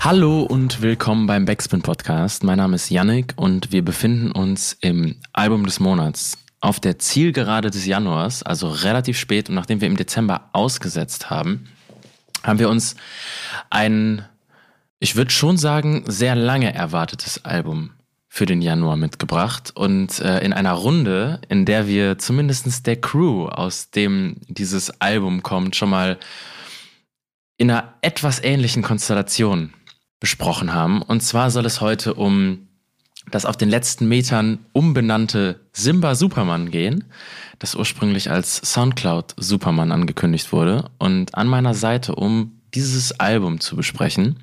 Hallo und willkommen beim Backspin Podcast. Mein Name ist Yannick und wir befinden uns im Album des Monats. Auf der Zielgerade des Januars, also relativ spät und nachdem wir im Dezember ausgesetzt haben, haben wir uns ein, ich würde schon sagen, sehr lange erwartetes Album für den Januar mitgebracht und äh, in einer Runde, in der wir zumindestens der Crew, aus dem dieses Album kommt, schon mal in einer etwas ähnlichen Konstellation besprochen haben. Und zwar soll es heute um das auf den letzten Metern umbenannte Simba Superman gehen, das ursprünglich als Soundcloud Superman angekündigt wurde. Und an meiner Seite, um dieses Album zu besprechen,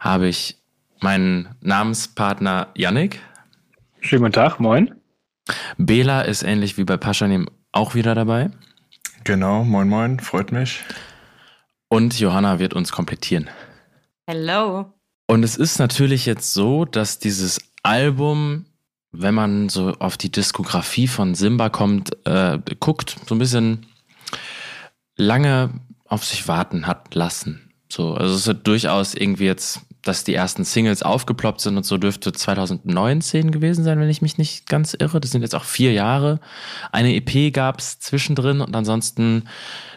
habe ich meinen Namenspartner Yannick. Schönen guten Tag, moin. Bela ist ähnlich wie bei Paschanim auch wieder dabei. Genau, moin moin, freut mich. Und Johanna wird uns komplettieren. Hello. Und es ist natürlich jetzt so, dass dieses Album, wenn man so auf die Diskografie von Simba kommt, äh, guckt, so ein bisschen lange auf sich warten hat lassen. So, also es ist durchaus irgendwie jetzt, dass die ersten Singles aufgeploppt sind und so dürfte 2019 gewesen sein, wenn ich mich nicht ganz irre. Das sind jetzt auch vier Jahre. Eine EP gab es zwischendrin und ansonsten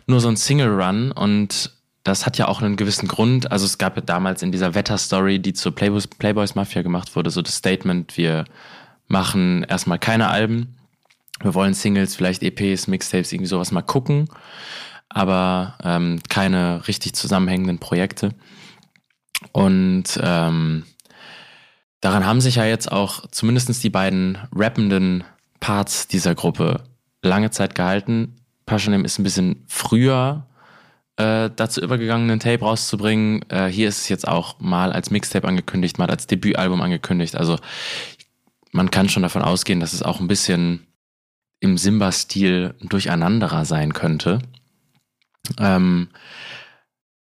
nur so ein Single-Run und das hat ja auch einen gewissen Grund. Also es gab ja damals in dieser Wetter-Story, die zur Playboys, Playboys Mafia gemacht wurde, so das Statement, wir machen erstmal keine Alben. Wir wollen Singles, vielleicht EPs, Mixtapes, irgendwie sowas mal gucken, aber ähm, keine richtig zusammenhängenden Projekte. Und ähm, daran haben sich ja jetzt auch zumindest die beiden rappenden Parts dieser Gruppe lange Zeit gehalten. Passionem ist ein bisschen früher äh, dazu übergegangen, einen Tape rauszubringen. Äh, hier ist es jetzt auch mal als Mixtape angekündigt, mal als Debütalbum angekündigt. Also man kann schon davon ausgehen, dass es auch ein bisschen im Simba-Stil durcheinanderer sein könnte. Ähm,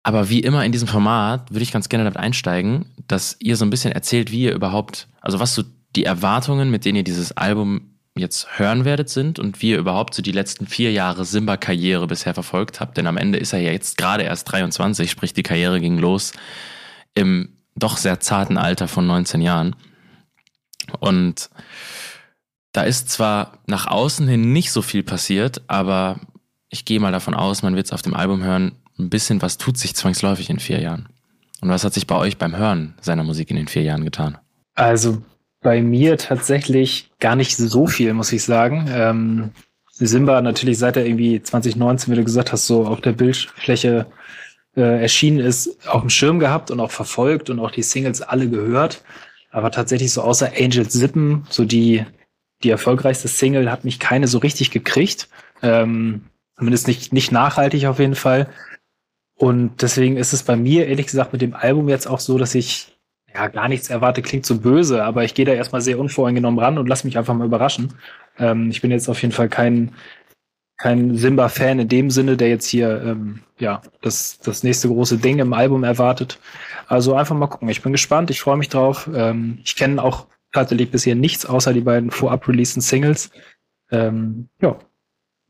aber wie immer in diesem Format würde ich ganz gerne damit einsteigen, dass ihr so ein bisschen erzählt, wie ihr überhaupt, also was so die Erwartungen, mit denen ihr dieses Album jetzt hören werdet, sind und wie ihr überhaupt so die letzten vier Jahre Simba-Karriere bisher verfolgt habt. Denn am Ende ist er ja jetzt gerade erst 23, sprich die Karriere ging los im doch sehr zarten Alter von 19 Jahren. Und da ist zwar nach außen hin nicht so viel passiert, aber ich gehe mal davon aus, man wird es auf dem Album hören, ein bisschen was tut sich zwangsläufig in vier Jahren. Und was hat sich bei euch beim Hören seiner Musik in den vier Jahren getan? Also bei mir tatsächlich gar nicht so viel, muss ich sagen. Ähm, Simba natürlich seit er irgendwie 2019, wie du gesagt hast, so auf der Bildfläche äh, erschienen ist, auf dem Schirm gehabt und auch verfolgt und auch die Singles alle gehört. Aber tatsächlich so außer Angel Sippen, so die, die erfolgreichste Single, hat mich keine so richtig gekriegt. Ähm, zumindest nicht, nicht nachhaltig auf jeden Fall. Und deswegen ist es bei mir, ehrlich gesagt, mit dem Album jetzt auch so, dass ich ja, gar nichts erwarte, klingt so böse, aber ich gehe da erstmal sehr unvoreingenommen ran und lass mich einfach mal überraschen. Ähm, ich bin jetzt auf jeden Fall kein, kein Simba-Fan in dem Sinne, der jetzt hier ähm, ja das, das nächste große Ding im Album erwartet. Also einfach mal gucken. Ich bin gespannt, ich freue mich drauf. Ähm, ich kenne auch tatsächlich bisher nichts außer die beiden vorab releaseden Singles. Ähm, ja,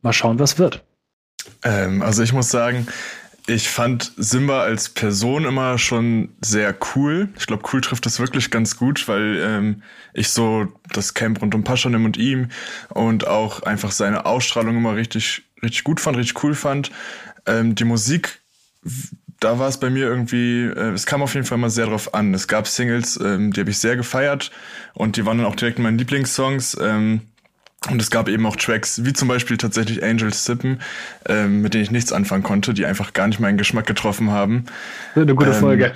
mal schauen, was wird. Ähm, also ich muss sagen, ich fand Simba als Person immer schon sehr cool. Ich glaube, cool trifft das wirklich ganz gut, weil ähm, ich so das Camp rund um Paschanim und ihm und auch einfach seine Ausstrahlung immer richtig, richtig gut fand, richtig cool fand. Ähm, die Musik, da war es bei mir irgendwie, äh, es kam auf jeden Fall mal sehr drauf an. Es gab Singles, ähm, die habe ich sehr gefeiert und die waren dann auch direkt meine Lieblingssongs. Ähm, und es gab eben auch Tracks, wie zum Beispiel tatsächlich Angels Sippen, ähm, mit denen ich nichts anfangen konnte, die einfach gar nicht meinen Geschmack getroffen haben. Eine gute ähm, Folge.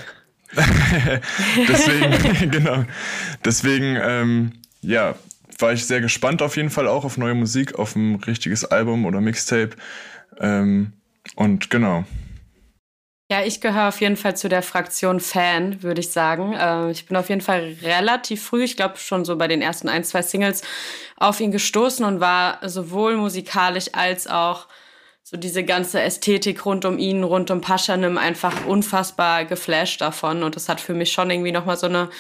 deswegen, genau. Deswegen, ähm, ja, war ich sehr gespannt auf jeden Fall auch auf neue Musik, auf ein richtiges Album oder Mixtape. Ähm, und genau. Ja, ich gehöre auf jeden Fall zu der Fraktion Fan, würde ich sagen. Äh, ich bin auf jeden Fall relativ früh, ich glaube schon so bei den ersten ein, zwei Singles, auf ihn gestoßen und war sowohl musikalisch als auch so diese ganze Ästhetik rund um ihn, rund um Paschanim einfach unfassbar geflasht davon. Und das hat für mich schon irgendwie nochmal so eine,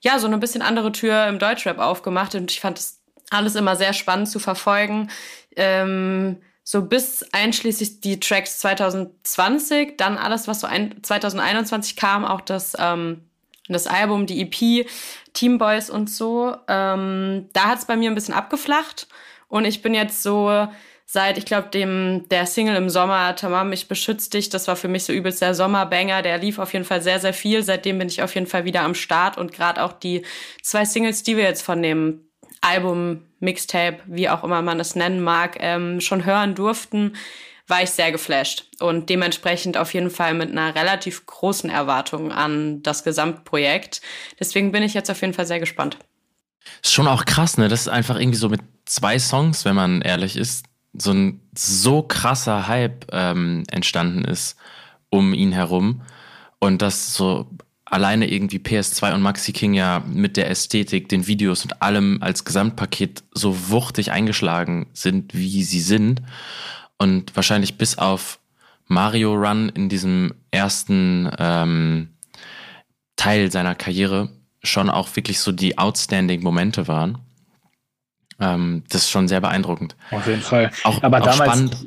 ja, so eine bisschen andere Tür im Deutschrap aufgemacht. Und ich fand das alles immer sehr spannend zu verfolgen. Ähm, so bis einschließlich die Tracks 2020, dann alles, was so ein, 2021 kam, auch das, ähm, das Album, die EP, Team Boys und so. Ähm, da hat es bei mir ein bisschen abgeflacht und ich bin jetzt so seit, ich glaube, dem der Single im Sommer, Tamam, ich beschütze dich, das war für mich so übelst der Sommerbanger, der lief auf jeden Fall sehr, sehr viel. Seitdem bin ich auf jeden Fall wieder am Start und gerade auch die zwei Singles, die wir jetzt von dem Album, Mixtape, wie auch immer man es nennen mag, ähm, schon hören durften, war ich sehr geflasht und dementsprechend auf jeden Fall mit einer relativ großen Erwartung an das Gesamtprojekt. Deswegen bin ich jetzt auf jeden Fall sehr gespannt. Ist schon auch krass, ne? Das ist einfach irgendwie so mit zwei Songs, wenn man ehrlich ist, so ein so krasser Hype ähm, entstanden ist um ihn herum und das so alleine irgendwie PS2 und Maxi King ja mit der Ästhetik, den Videos und allem als Gesamtpaket so wuchtig eingeschlagen sind, wie sie sind. Und wahrscheinlich bis auf Mario Run in diesem ersten ähm, Teil seiner Karriere schon auch wirklich so die outstanding Momente waren. Ähm, das ist schon sehr beeindruckend. Auf jeden Fall. Auch, aber auch damals, spannend.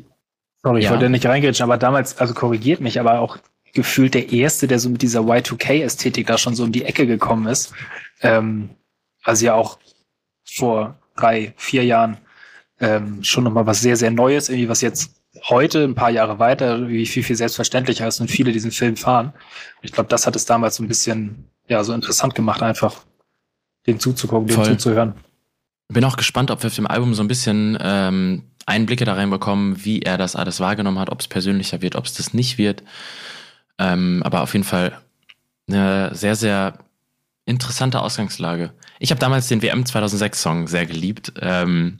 sorry, ich Ja. wollte nicht reingrätschen, aber damals, also korrigiert mich, aber auch gefühlt der Erste, der so mit dieser Y2K-Ästhetik da schon so um die Ecke gekommen ist. Ähm, also ja auch vor drei, vier Jahren ähm, schon nochmal was sehr, sehr Neues, irgendwie was jetzt heute, ein paar Jahre weiter, irgendwie viel, viel selbstverständlicher ist und viele diesen Film fahren. Ich glaube, das hat es damals so ein bisschen, ja, so interessant gemacht, einfach dem zuzugucken, Voll. zuzuhören. Bin auch gespannt, ob wir auf dem Album so ein bisschen ähm, Einblicke da reinbekommen, wie er das alles wahrgenommen hat, ob es persönlicher wird, ob es das nicht wird. Ähm, aber auf jeden Fall eine sehr, sehr interessante Ausgangslage. Ich habe damals den WM 2006 Song sehr geliebt. Ähm,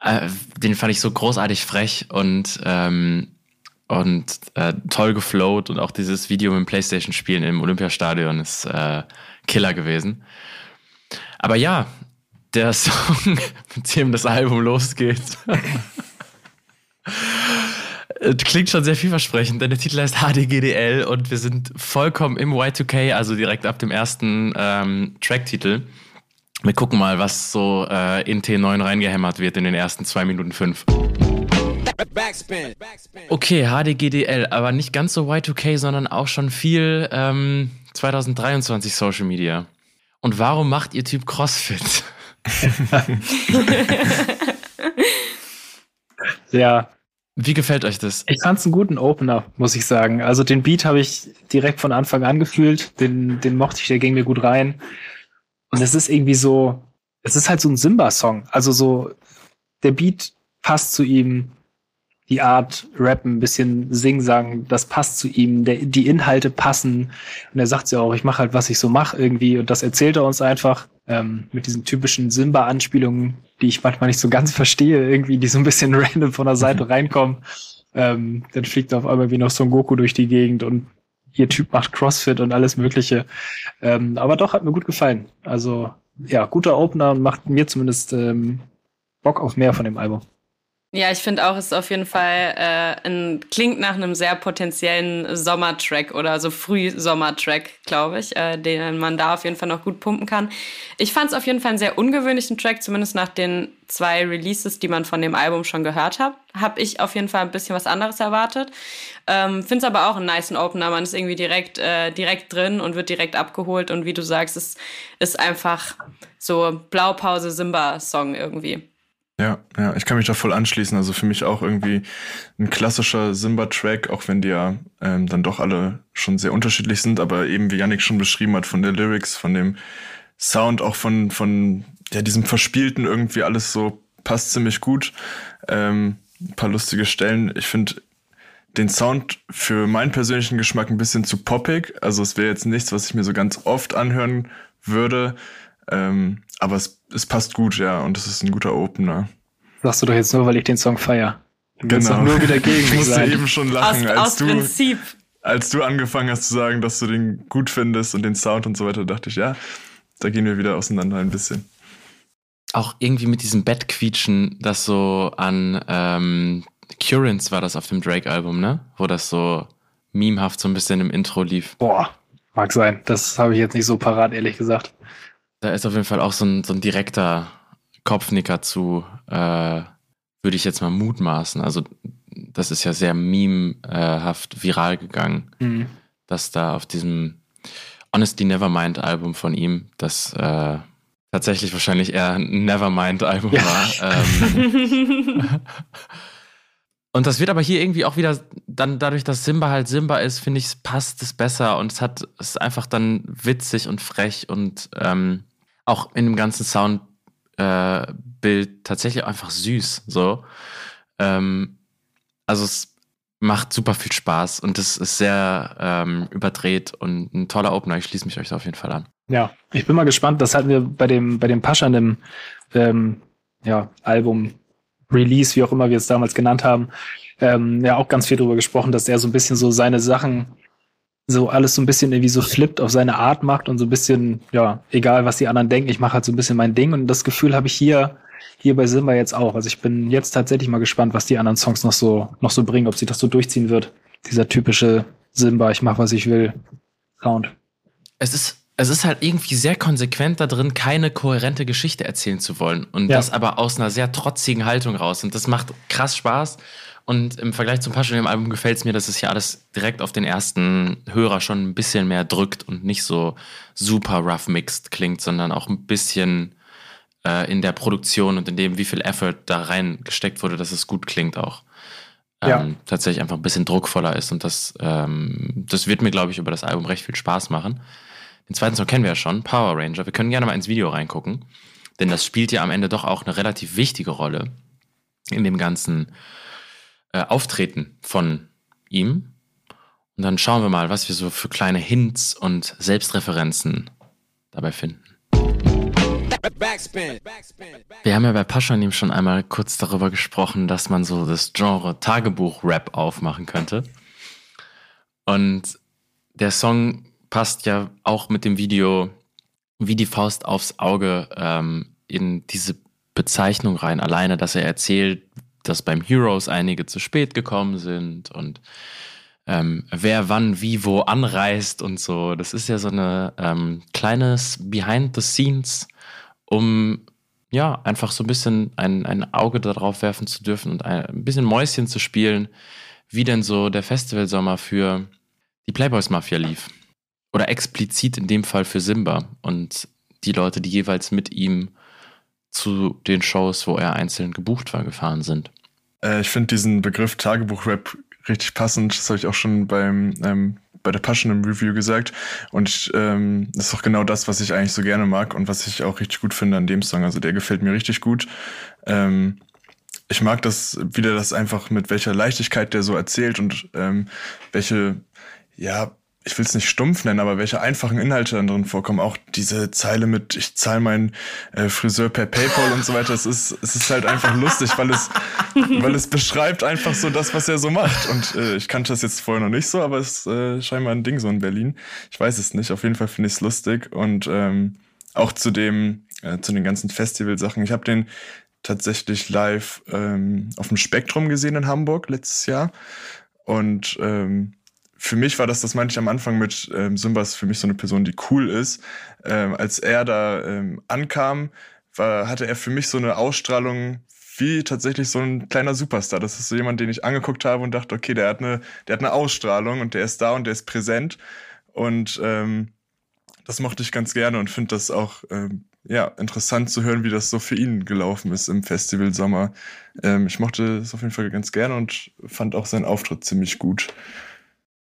äh, den fand ich so großartig frech und ähm, und äh, toll geflowt und auch dieses Video mit dem Playstation Spielen im Olympiastadion ist äh, Killer gewesen. Aber ja, der Song, mit dem das Album losgeht, klingt schon sehr vielversprechend, denn der Titel heißt HDGDL und wir sind vollkommen im Y2K, also direkt ab dem ersten ähm, Tracktitel. Wir gucken mal, was so äh, in T9 reingehämmert wird in den ersten zwei Minuten fünf. Okay, HDGDL, aber nicht ganz so Y2K, sondern auch schon viel ähm, 2023 Social Media. Und warum macht ihr Typ CrossFit? Ja, Wie gefällt euch das? Ich fand's einen guten Opener, muss ich sagen. Also den Beat habe ich direkt von Anfang an gefühlt. Den, den mochte ich, der ging mir gut rein. Und es ist irgendwie so, es ist halt so ein Simba-Song. Also so, der Beat passt zu ihm, die Art Rappen, ein bisschen Sing-Sang, das passt zu ihm, der, die Inhalte passen. Und er sagt ja auch, ich mache halt, was ich so mache irgendwie. Und das erzählt er uns einfach ähm, mit diesen typischen Simba-Anspielungen, die ich manchmal nicht so ganz verstehe, irgendwie, die so ein bisschen random von der Seite reinkommen. Ähm, dann fliegt er auf einmal wie noch Son Goku durch die Gegend und ihr Typ macht Crossfit und alles Mögliche. Ähm, aber doch, hat mir gut gefallen. Also, ja, guter Opener und macht mir zumindest ähm, Bock auf mehr von dem Album. Ja, ich finde auch, es ist auf jeden Fall äh, ein, klingt nach einem sehr potenziellen Sommertrack oder so Frühsommertrack, glaube ich, äh, den man da auf jeden Fall noch gut pumpen kann. Ich fand es auf jeden Fall einen sehr ungewöhnlichen Track, zumindest nach den zwei Releases, die man von dem Album schon gehört hat. Habe ich auf jeden Fall ein bisschen was anderes erwartet. Ähm, Finde es aber auch einen niceen Opener. Man ist irgendwie direkt, äh, direkt drin und wird direkt abgeholt. Und wie du sagst, es ist einfach so Blaupause-Simba-Song irgendwie. Ja, ja, ich kann mich da voll anschließen. Also für mich auch irgendwie ein klassischer Simba-Track, auch wenn die ja ähm, dann doch alle schon sehr unterschiedlich sind, aber eben wie Yannick schon beschrieben hat, von der Lyrics, von dem Sound, auch von, von ja, diesem Verspielten irgendwie alles so passt ziemlich gut. Ähm, ein paar lustige Stellen. Ich finde den Sound für meinen persönlichen Geschmack ein bisschen zu poppig. Also es wäre jetzt nichts, was ich mir so ganz oft anhören würde. Ähm, aber es, es passt gut, ja, und es ist ein guter Opener. Sagst du doch jetzt nur, weil ich den Song feier. Du Genau. doch nur wieder gegen Ich musste sein. eben schon Aus, lachen, als aus du. Prinzip. als du angefangen hast zu sagen, dass du den gut findest und den Sound und so weiter, dachte ich, ja, da gehen wir wieder auseinander ein bisschen. Auch irgendwie mit diesem Bettquietschen, das so an ähm, Currents war das auf dem Drake-Album, ne? Wo das so memehaft so ein bisschen im Intro lief. Boah, mag sein. Das habe ich jetzt nicht so parat, ehrlich gesagt. Da ist auf jeden Fall auch so ein, so ein direkter Kopfnicker zu, äh, würde ich jetzt mal mutmaßen. Also das ist ja sehr memehaft viral gegangen, mhm. dass da auf diesem Honestly Nevermind Album von ihm, das äh, tatsächlich wahrscheinlich eher ein Nevermind Album ja. war. Ähm, und das wird aber hier irgendwie auch wieder dann dadurch, dass Simba halt Simba ist, finde ich, passt es besser und es hat es ist einfach dann witzig und frech und ähm, auch in dem ganzen Soundbild äh, tatsächlich einfach süß. So, ähm, also es macht super viel Spaß und es ist sehr ähm, überdreht und ein toller Opener. Ich schließe mich euch da auf jeden Fall an. Ja, ich bin mal gespannt. Das hatten wir bei dem, bei dem Pascha, dem ähm, ja, Album Release, wie auch immer wir es damals genannt haben, ähm, ja auch ganz viel darüber gesprochen, dass er so ein bisschen so seine Sachen, so alles so ein bisschen irgendwie so flippt, auf seine Art macht und so ein bisschen, ja, egal was die anderen denken, ich mache halt so ein bisschen mein Ding. Und das Gefühl habe ich hier hier bei Simba jetzt auch. Also ich bin jetzt tatsächlich mal gespannt, was die anderen Songs noch so, noch so bringen, ob sie das so durchziehen wird. Dieser typische Simba, ich mach, was ich will, Sound. Es ist, es ist halt irgendwie sehr konsequent da drin, keine kohärente Geschichte erzählen zu wollen. Und ja. das aber aus einer sehr trotzigen Haltung raus. Und das macht krass Spaß. Und im Vergleich zum Passion im Album gefällt es mir, dass es hier alles direkt auf den ersten Hörer schon ein bisschen mehr drückt und nicht so super rough mixed klingt, sondern auch ein bisschen äh, in der Produktion und in dem, wie viel Effort da reingesteckt wurde, dass es gut klingt auch. Ähm, ja. Tatsächlich einfach ein bisschen druckvoller ist und das, ähm, das wird mir, glaube ich, über das Album recht viel Spaß machen. Den zweiten Song kennen wir ja schon, Power Ranger. Wir können gerne mal ins Video reingucken, denn das spielt ja am Ende doch auch eine relativ wichtige Rolle in dem ganzen äh, Auftreten von ihm. Und dann schauen wir mal, was wir so für kleine Hints und Selbstreferenzen dabei finden. Wir haben ja bei Paschanim schon einmal kurz darüber gesprochen, dass man so das Genre Tagebuch-Rap aufmachen könnte. Und der Song passt ja auch mit dem Video wie die Faust aufs Auge ähm, in diese Bezeichnung rein. Alleine, dass er erzählt, dass beim Heroes einige zu spät gekommen sind und ähm, wer wann wie wo anreist und so. Das ist ja so eine ähm, kleines Behind the Scenes um ja, einfach so ein bisschen ein, ein Auge darauf werfen zu dürfen und ein, ein bisschen Mäuschen zu spielen, wie denn so der Festivalsommer für die Playboys Mafia lief. Oder explizit in dem Fall für Simba und die Leute, die jeweils mit ihm zu den Shows, wo er einzeln gebucht war, gefahren sind. Äh, ich finde diesen Begriff Tagebuch-Rap richtig passend. Das habe ich auch schon beim ähm, bei der Passion im Review gesagt. Und ähm, das ist auch genau das, was ich eigentlich so gerne mag und was ich auch richtig gut finde an dem Song. Also der gefällt mir richtig gut. Ähm, ich mag das, wie der das einfach mit welcher Leichtigkeit der so erzählt und ähm, welche, ja, ich will es nicht stumpf nennen, aber welche einfachen Inhalte dann drin vorkommen. Auch diese Zeile mit, ich zahle meinen äh, Friseur per PayPal und so weiter. Es ist, es ist halt einfach lustig, weil es, weil es beschreibt einfach so das, was er so macht. Und äh, ich kannte das jetzt vorher noch nicht so, aber es ist äh, scheinbar ein Ding so in Berlin. Ich weiß es nicht. Auf jeden Fall finde ich es lustig. Und ähm, auch zu dem, äh, zu den ganzen Festivalsachen. Ich habe den tatsächlich live ähm, auf dem Spektrum gesehen in Hamburg letztes Jahr. Und ähm, für mich war das, das meinte ich am Anfang mit ähm, Simbas für mich so eine Person, die cool ist. Ähm, als er da ähm, ankam, war, hatte er für mich so eine Ausstrahlung wie tatsächlich so ein kleiner Superstar. Das ist so jemand, den ich angeguckt habe und dachte, okay, der hat eine, der hat eine Ausstrahlung und der ist da und der ist präsent. Und ähm, das mochte ich ganz gerne und finde das auch ähm, ja, interessant zu hören, wie das so für ihn gelaufen ist im Festival Sommer. Ähm, ich mochte es auf jeden Fall ganz gerne und fand auch seinen Auftritt ziemlich gut.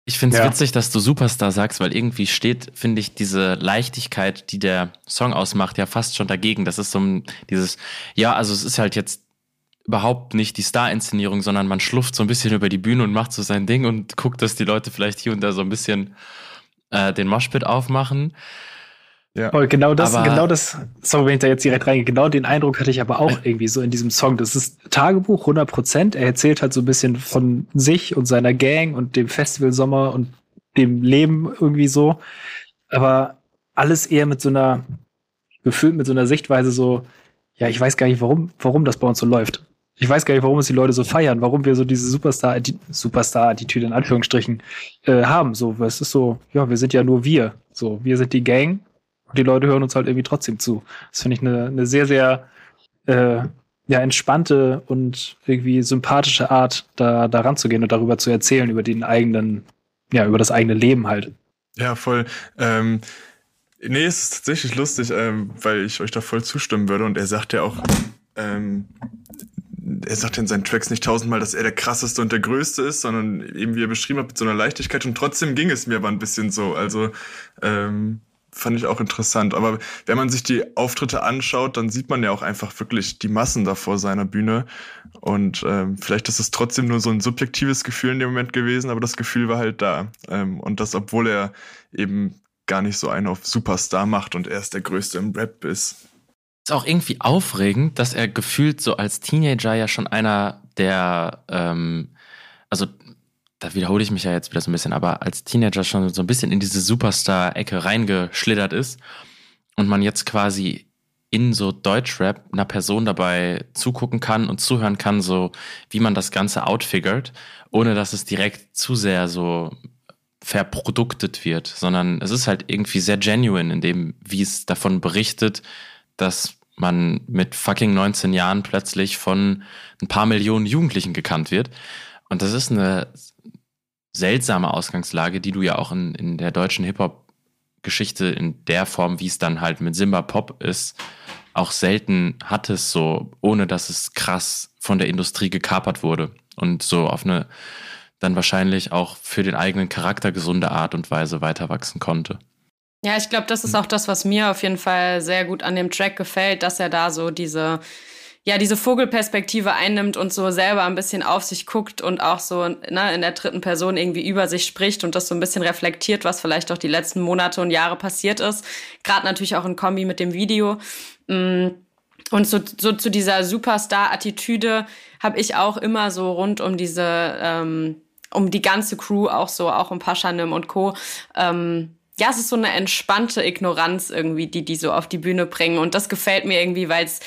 Ich finde es ja. witzig, dass du Superstar sagst, weil irgendwie steht, finde ich, diese Leichtigkeit, die der Song ausmacht, ja fast schon dagegen. Das ist so ein, dieses, ja, also es ist halt jetzt überhaupt nicht die Star-Inszenierung, sondern man schlufft so ein bisschen über die Bühne und macht so sein Ding und guckt, dass die Leute vielleicht hier und da so ein bisschen äh, den Moshpit aufmachen. Ja. Und genau das, aber genau das, sorry, wenn ich da jetzt direkt reingehe, genau den Eindruck hatte ich aber auch irgendwie so in diesem Song. Das ist Tagebuch 100 Prozent. Er erzählt halt so ein bisschen von sich und seiner Gang und dem Festivalsommer und dem Leben irgendwie so. Aber alles eher mit so einer, gefüllt mit so einer Sichtweise so, ja, ich weiß gar nicht, warum, warum das bei uns so läuft. Ich weiß gar nicht, warum es die Leute so feiern, warum wir so diese Superstar, Superstar-Attitüde in Anführungsstrichen äh, haben. So, es ist so, ja, wir sind ja nur wir. So, wir sind die Gang und die Leute hören uns halt irgendwie trotzdem zu. Das finde ich eine, eine sehr, sehr äh, ja, entspannte und irgendwie sympathische Art, da, da ranzugehen und darüber zu erzählen, über den eigenen, ja, über das eigene Leben halt. Ja, voll. Ähm, nee, es ist tatsächlich lustig, ähm, weil ich euch da voll zustimmen würde. Und er sagt ja auch, ähm, er sagt in seinen Tracks nicht tausendmal, dass er der krasseste und der größte ist, sondern eben, wie er beschrieben hat, mit so einer Leichtigkeit. Und trotzdem ging es mir aber ein bisschen so. Also, ähm, fand ich auch interessant. Aber wenn man sich die Auftritte anschaut, dann sieht man ja auch einfach wirklich die Massen da vor seiner Bühne. Und ähm, vielleicht ist es trotzdem nur so ein subjektives Gefühl in dem Moment gewesen, aber das Gefühl war halt da. Ähm, und das, obwohl er eben gar nicht so einen auf Superstar macht und er ist der Größte im Rap ist. Ist auch irgendwie aufregend, dass er gefühlt so als Teenager ja schon einer der, ähm, also da wiederhole ich mich ja jetzt wieder so ein bisschen, aber als Teenager schon so ein bisschen in diese Superstar-Ecke reingeschlittert ist und man jetzt quasi in so Deutschrap einer Person dabei zugucken kann und zuhören kann, so wie man das Ganze outfigert, ohne dass es direkt zu sehr so verproduktet wird, sondern es ist halt irgendwie sehr genuine in dem, wie es davon berichtet, dass man mit fucking 19 Jahren plötzlich von ein paar Millionen Jugendlichen gekannt wird. Und das ist eine seltsame Ausgangslage, die du ja auch in, in der deutschen Hip-Hop-Geschichte in der Form, wie es dann halt mit Simba Pop ist, auch selten hattest, so ohne dass es krass von der Industrie gekapert wurde und so auf eine dann wahrscheinlich auch für den eigenen Charakter gesunde Art und Weise weiter wachsen konnte. Ja, ich glaube, das ist auch das, was mir auf jeden Fall sehr gut an dem Track gefällt, dass er da so diese ja diese Vogelperspektive einnimmt und so selber ein bisschen auf sich guckt und auch so ne, in der dritten Person irgendwie über sich spricht und das so ein bisschen reflektiert, was vielleicht auch die letzten Monate und Jahre passiert ist. Gerade natürlich auch in Kombi mit dem Video. Mm, und so, so zu dieser Superstar-Attitüde habe ich auch immer so rund um diese, ähm, um die ganze Crew, auch so, auch um Paschanim und Co. Ähm, ja, es ist so eine entspannte Ignoranz irgendwie, die die so auf die Bühne bringen. Und das gefällt mir irgendwie, weil es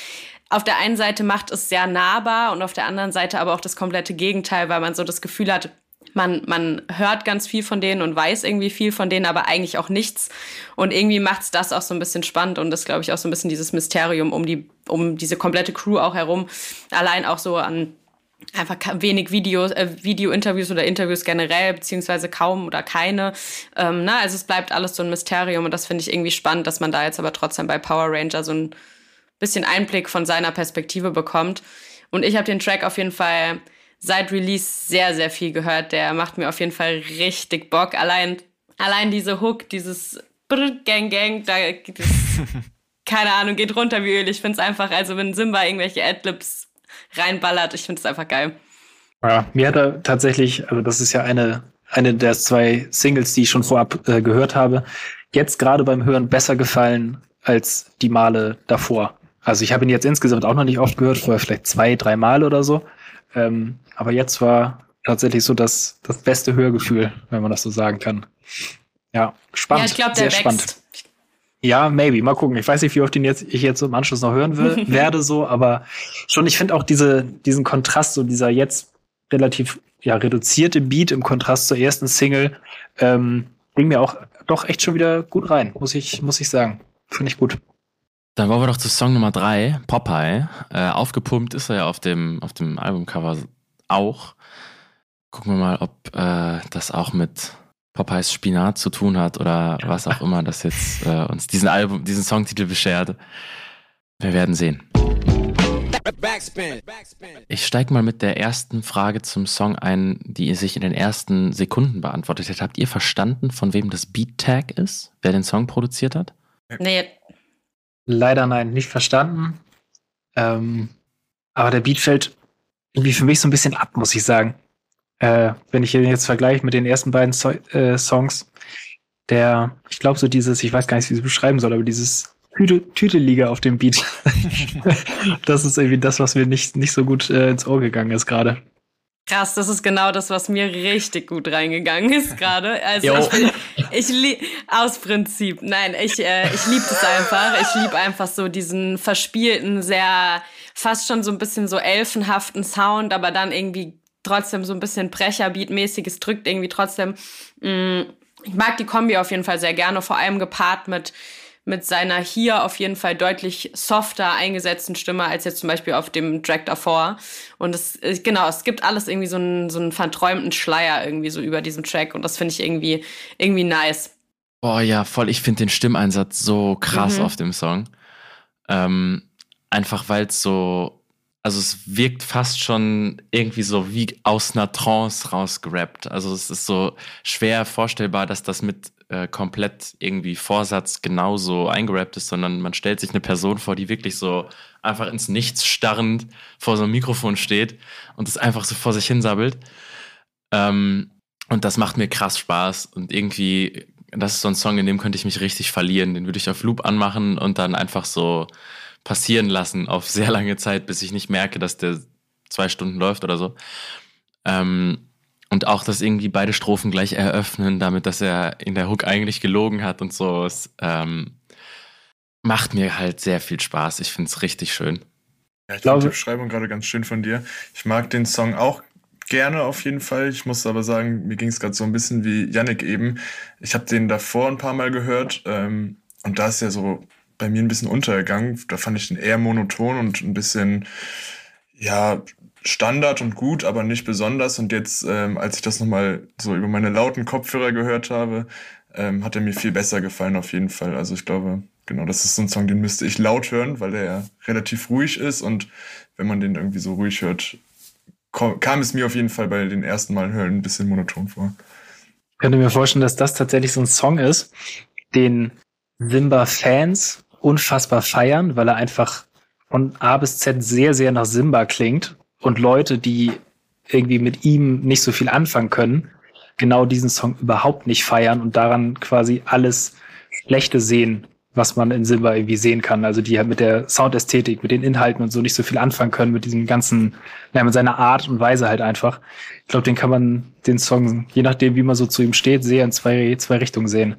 auf der einen Seite macht es sehr nahbar und auf der anderen Seite aber auch das komplette Gegenteil, weil man so das Gefühl hat, man, man hört ganz viel von denen und weiß irgendwie viel von denen, aber eigentlich auch nichts. Und irgendwie macht es das auch so ein bisschen spannend und das glaube ich auch so ein bisschen dieses Mysterium um die, um diese komplette Crew auch herum. Allein auch so an einfach wenig Videos, äh, Video-Interviews oder Interviews generell, beziehungsweise kaum oder keine. Ähm, na, also es bleibt alles so ein Mysterium und das finde ich irgendwie spannend, dass man da jetzt aber trotzdem bei Power Ranger so ein bisschen Einblick von seiner Perspektive bekommt. Und ich habe den Track auf jeden Fall seit Release sehr, sehr viel gehört. Der macht mir auf jeden Fall richtig Bock. Allein, allein diese Hook, dieses Brr, Gang Gang, da das, keine Ahnung, geht runter wie Öl. Ich finde es einfach, also wenn Simba irgendwelche Adlibs reinballert, ich finde es einfach geil. Ja, mir hat er tatsächlich, also das ist ja eine, eine der zwei Singles, die ich schon vorab äh, gehört habe, jetzt gerade beim Hören besser gefallen als die Male davor. Also ich habe ihn jetzt insgesamt auch noch nicht oft gehört, vorher vielleicht zwei, drei Mal oder so. Ähm, aber jetzt war tatsächlich so das, das beste Hörgefühl, wenn man das so sagen kann. Ja, spannend. Ja, ich glaube, der Sehr wächst. Spannend. Ja, maybe. Mal gucken. Ich weiß nicht, wie oft den jetzt, ich jetzt im Anschluss noch hören will, werde, so, aber schon, ich finde auch diese, diesen Kontrast, so dieser jetzt relativ ja, reduzierte Beat im Kontrast zur ersten Single, ähm, ging mir auch doch echt schon wieder gut rein, muss ich, muss ich sagen. Finde ich gut. Dann wollen wir doch zu Song Nummer drei, Popeye. Äh, aufgepumpt ist er ja auf dem, auf dem Albumcover auch. Gucken wir mal, ob äh, das auch mit Popeyes Spinat zu tun hat oder was auch immer das jetzt äh, uns diesen Album, diesen Songtitel beschert. Wir werden sehen. Ich steige mal mit der ersten Frage zum Song ein, die sich in den ersten Sekunden beantwortet hat. Habt ihr verstanden, von wem das Beat Tag ist? Wer den Song produziert hat? Nee, Leider nein, nicht verstanden. Ähm, aber der Beat fällt irgendwie für mich so ein bisschen ab, muss ich sagen. Äh, wenn ich ihn jetzt vergleiche mit den ersten beiden so äh, Songs, der, ich glaube, so dieses, ich weiß gar nicht, wie ich es beschreiben soll, aber dieses Tüte, Tüteliga auf dem Beat. das ist irgendwie das, was mir nicht, nicht so gut äh, ins Ohr gegangen ist gerade. Krass, das ist genau das, was mir richtig gut reingegangen ist gerade. Also ich, ich lieb aus Prinzip. Nein, ich äh, ich liebe das einfach. Ich liebe einfach so diesen verspielten, sehr fast schon so ein bisschen so elfenhaften Sound, aber dann irgendwie trotzdem so ein bisschen Brecherbeat-mäßiges drückt irgendwie trotzdem. Mh, mm, ich mag die Kombi auf jeden Fall sehr gerne, vor allem gepaart mit mit seiner hier auf jeden Fall deutlich softer eingesetzten Stimme als jetzt zum Beispiel auf dem Track davor. Und es, genau, es gibt alles irgendwie so einen, so einen verträumten Schleier irgendwie so über diesem Track und das finde ich irgendwie, irgendwie nice. Boah, ja, voll. Ich finde den Stimmeinsatz so krass mhm. auf dem Song. Ähm, einfach weil es so, also es wirkt fast schon irgendwie so wie aus einer Trance rausgerappt. Also es ist so schwer vorstellbar, dass das mit äh, komplett irgendwie Vorsatz genauso eingerappt ist, sondern man stellt sich eine Person vor, die wirklich so einfach ins Nichts starrend vor so einem Mikrofon steht und es einfach so vor sich hinsabbelt. Ähm, und das macht mir krass Spaß und irgendwie, das ist so ein Song, in dem könnte ich mich richtig verlieren. Den würde ich auf Loop anmachen und dann einfach so passieren lassen auf sehr lange Zeit, bis ich nicht merke, dass der zwei Stunden läuft oder so. Ähm, und auch, dass irgendwie beide Strophen gleich eröffnen, damit, dass er in der Hook eigentlich gelogen hat und so. Es ähm, macht mir halt sehr viel Spaß. Ich finde es richtig schön. Ja, ich finde die Beschreibung gerade ganz schön von dir. Ich mag den Song auch gerne auf jeden Fall. Ich muss aber sagen, mir ging es gerade so ein bisschen wie Yannick eben. Ich habe den davor ein paar Mal gehört ähm, und da ist ja so bei mir ein bisschen untergegangen. Da fand ich den eher monoton und ein bisschen, ja, Standard und gut, aber nicht besonders. Und jetzt, ähm, als ich das nochmal so über meine lauten Kopfhörer gehört habe, ähm, hat er mir viel besser gefallen auf jeden Fall. Also ich glaube, genau, das ist so ein Song, den müsste ich laut hören, weil der ja relativ ruhig ist. Und wenn man den irgendwie so ruhig hört, kam es mir auf jeden Fall bei den ersten Mal hören ein bisschen monoton vor. Ich könnte mir vorstellen, dass das tatsächlich so ein Song ist, den Simba-Fans unfassbar feiern, weil er einfach von A bis Z sehr, sehr nach Simba klingt und Leute, die irgendwie mit ihm nicht so viel anfangen können, genau diesen Song überhaupt nicht feiern und daran quasi alles Schlechte sehen, was man in Simba irgendwie sehen kann. Also die halt mit der Soundästhetik, mit den Inhalten und so nicht so viel anfangen können, mit diesem ganzen, naja, mit seiner Art und Weise halt einfach. Ich glaube, den kann man, den Song, je nachdem, wie man so zu ihm steht, sehr in zwei, zwei Richtungen sehen.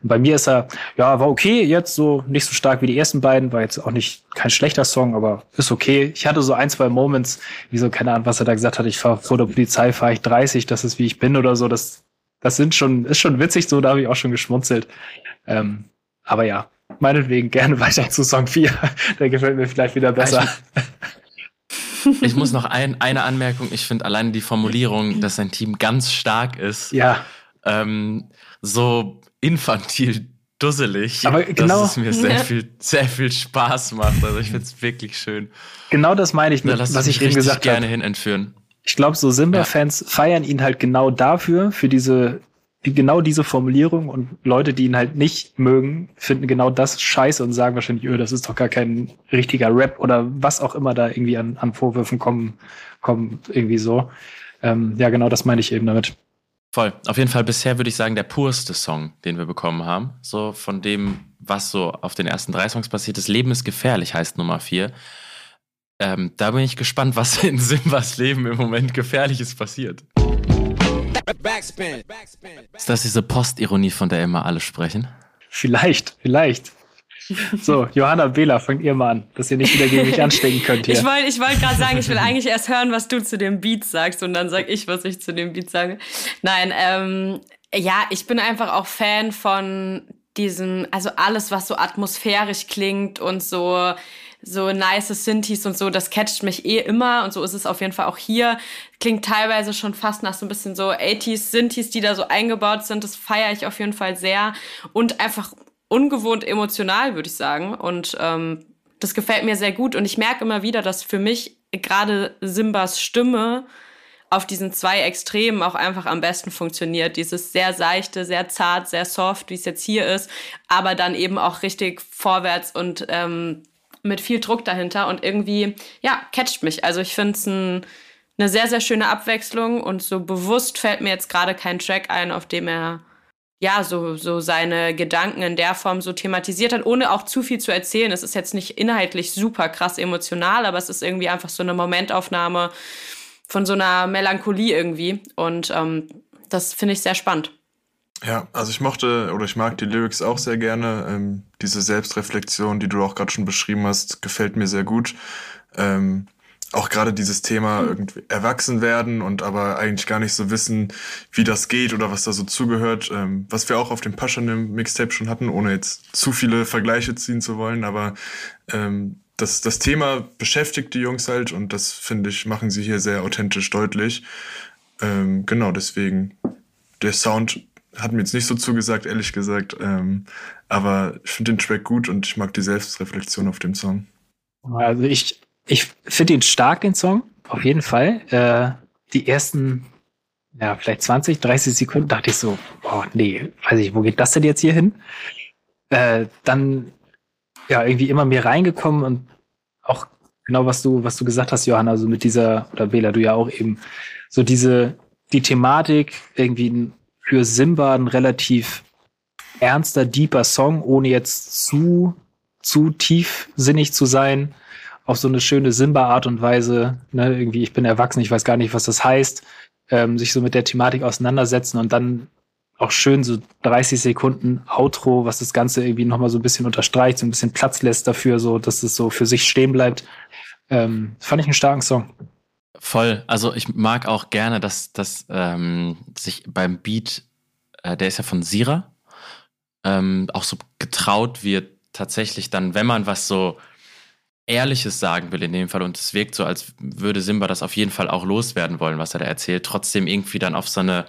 Und bei mir ist er, ja, war okay, jetzt so nicht so stark wie die ersten beiden, war jetzt auch nicht kein schlechter Song, aber ist okay. Ich hatte so ein, zwei Moments, wie so, keine Ahnung, was er da gesagt hat, ich fahre vor der Polizei, fahre ich 30, das ist wie ich bin oder so, das, das sind schon, ist schon witzig so, da habe ich auch schon geschmunzelt. Ähm, aber ja, meinetwegen gerne weiter zu Song 4. Der gefällt mir vielleicht wieder besser. Ich, ich muss noch ein, eine Anmerkung. Ich finde alleine die Formulierung, dass sein Team ganz stark ist. Ja. Ähm, so infantil dusselig, aber genau, dass es mir sehr viel, sehr viel Spaß macht. Also ich finde es wirklich schön. Genau das meine ich mit, was ich eben gesagt gerne hab. hin entführen. Ich glaube, so Simba-Fans ja. feiern ihn halt genau dafür, für diese, genau diese Formulierung und Leute, die ihn halt nicht mögen, finden genau das scheiße und sagen wahrscheinlich, öh, das ist doch gar kein richtiger Rap oder was auch immer da irgendwie an, an Vorwürfen kommen, kommen irgendwie so. Ähm, ja, genau das meine ich eben damit. Voll. Auf jeden Fall bisher würde ich sagen, der purste Song, den wir bekommen haben. So von dem, was so auf den ersten drei Songs passiert ist. Leben ist gefährlich heißt Nummer vier. Ähm, da bin ich gespannt, was in Simbas Leben im Moment Gefährliches passiert. Backspin. Ist das diese Postironie, von der immer alle sprechen? Vielleicht, vielleicht. So, Johanna Behler, fangt ihr mal an, dass ihr nicht wieder gegen mich anstecken könnt hier. Ich wollte ich wollt gerade sagen, ich will eigentlich erst hören, was du zu dem Beat sagst und dann sag ich, was ich zu dem Beat sage. Nein, ähm, ja, ich bin einfach auch Fan von diesem, also alles, was so atmosphärisch klingt und so so nice Synthes und so, das catcht mich eh immer und so ist es auf jeden Fall auch hier. Klingt teilweise schon fast nach so ein bisschen so 80s Synthes, die da so eingebaut sind. Das feiere ich auf jeden Fall sehr und einfach ungewohnt emotional, würde ich sagen. Und ähm, das gefällt mir sehr gut. Und ich merke immer wieder, dass für mich gerade Simbas Stimme auf diesen zwei Extremen auch einfach am besten funktioniert. Dieses sehr seichte, sehr zart, sehr soft, wie es jetzt hier ist, aber dann eben auch richtig vorwärts und ähm, mit viel Druck dahinter und irgendwie, ja, catcht mich. Also ich finde es ein, eine sehr, sehr schöne Abwechslung und so bewusst fällt mir jetzt gerade kein Track ein, auf dem er ja, so, so seine Gedanken in der Form so thematisiert hat, ohne auch zu viel zu erzählen. Es ist jetzt nicht inhaltlich super krass emotional, aber es ist irgendwie einfach so eine Momentaufnahme, von so einer Melancholie irgendwie. Und ähm, das finde ich sehr spannend. Ja, also ich mochte oder ich mag die Lyrics auch sehr gerne. Ähm, diese Selbstreflexion, die du auch gerade schon beschrieben hast, gefällt mir sehr gut. Ähm, auch gerade dieses Thema irgendwie erwachsen werden und aber eigentlich gar nicht so wissen, wie das geht oder was da so zugehört, ähm, was wir auch auf dem Paschanim Mixtape schon hatten, ohne jetzt zu viele Vergleiche ziehen zu wollen, aber ähm, das, das Thema beschäftigt die Jungs halt und das finde ich, machen sie hier sehr authentisch deutlich. Ähm, genau, deswegen, der Sound hat mir jetzt nicht so zugesagt, ehrlich gesagt, ähm, aber ich finde den Track gut und ich mag die Selbstreflexion auf dem Song. Also ich ich finde ihn stark, den Song, auf jeden Fall. Äh, die ersten, ja, vielleicht 20, 30 Sekunden dachte ich so, oh nee, weiß ich, wo geht das denn jetzt hier hin? Äh, dann ja irgendwie immer mehr reingekommen und auch genau was du, was du gesagt hast, Johanna, so mit dieser, oder Bela, du ja auch eben, so diese, die Thematik irgendwie für Simba ein relativ ernster, deeper Song, ohne jetzt zu, zu tiefsinnig zu sein auf so eine schöne Simba-Art und Weise, ne, irgendwie, ich bin erwachsen, ich weiß gar nicht, was das heißt, ähm, sich so mit der Thematik auseinandersetzen und dann auch schön so 30 Sekunden Outro, was das Ganze irgendwie nochmal so ein bisschen unterstreicht, so ein bisschen Platz lässt dafür, so dass es so für sich stehen bleibt. Ähm, fand ich einen starken Song. Voll. Also ich mag auch gerne, dass, dass ähm, sich beim Beat, äh, der ist ja von Sira, ähm, auch so getraut wird, tatsächlich dann, wenn man was so Ehrliches sagen will in dem Fall und es wirkt so, als würde Simba das auf jeden Fall auch loswerden wollen, was er da erzählt, trotzdem irgendwie dann auf so eine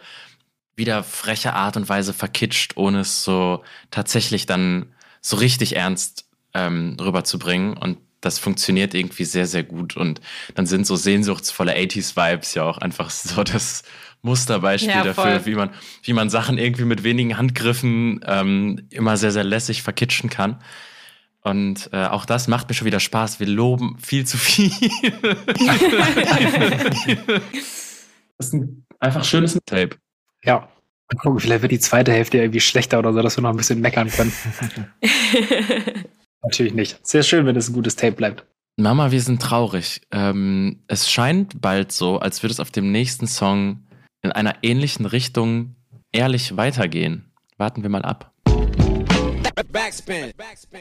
wieder freche Art und Weise verkitscht, ohne es so tatsächlich dann so richtig ernst ähm, rüberzubringen und das funktioniert irgendwie sehr, sehr gut und dann sind so sehnsuchtsvolle 80s-Vibes ja auch einfach so das Musterbeispiel ja, dafür, wie man, wie man Sachen irgendwie mit wenigen Handgriffen ähm, immer sehr, sehr lässig verkitschen kann. Und äh, auch das macht mir schon wieder Spaß. Wir loben viel zu viel. das ist ein einfach schönes Tape. Ja. Mal gucken, vielleicht wird die zweite Hälfte irgendwie schlechter oder so, dass wir noch ein bisschen meckern können. Natürlich nicht. Sehr schön, wenn es ein gutes Tape bleibt. Mama, wir sind traurig. Ähm, es scheint bald so, als würde es auf dem nächsten Song in einer ähnlichen Richtung ehrlich weitergehen. Warten wir mal ab.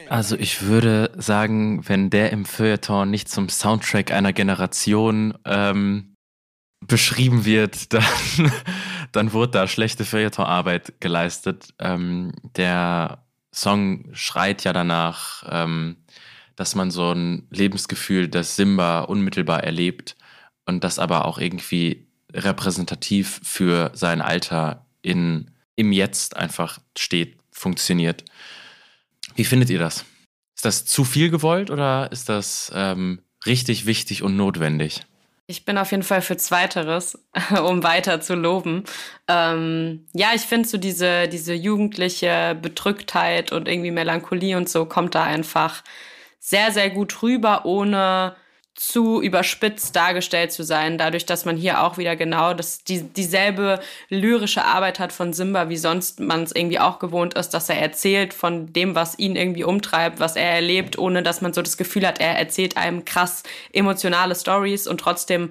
Also ich würde sagen, wenn der im Feuilleton nicht zum Soundtrack einer Generation ähm, beschrieben wird, dann, dann wurde da schlechte Feuilletonarbeit geleistet. Ähm, der Song schreit ja danach, ähm, dass man so ein Lebensgefühl des Simba unmittelbar erlebt und das aber auch irgendwie repräsentativ für sein Alter in, im Jetzt einfach steht, funktioniert. Wie findet ihr das? Ist das zu viel gewollt oder ist das ähm, richtig wichtig und notwendig? Ich bin auf jeden Fall für Zweiteres, um weiter zu loben. Ähm, ja, ich finde so diese, diese jugendliche Bedrücktheit und irgendwie Melancholie und so kommt da einfach sehr, sehr gut rüber, ohne zu überspitzt dargestellt zu sein, dadurch, dass man hier auch wieder genau das, die, dieselbe lyrische Arbeit hat von Simba, wie sonst man es irgendwie auch gewohnt ist, dass er erzählt von dem, was ihn irgendwie umtreibt, was er erlebt, ohne dass man so das Gefühl hat, er erzählt einem krass emotionale Stories und trotzdem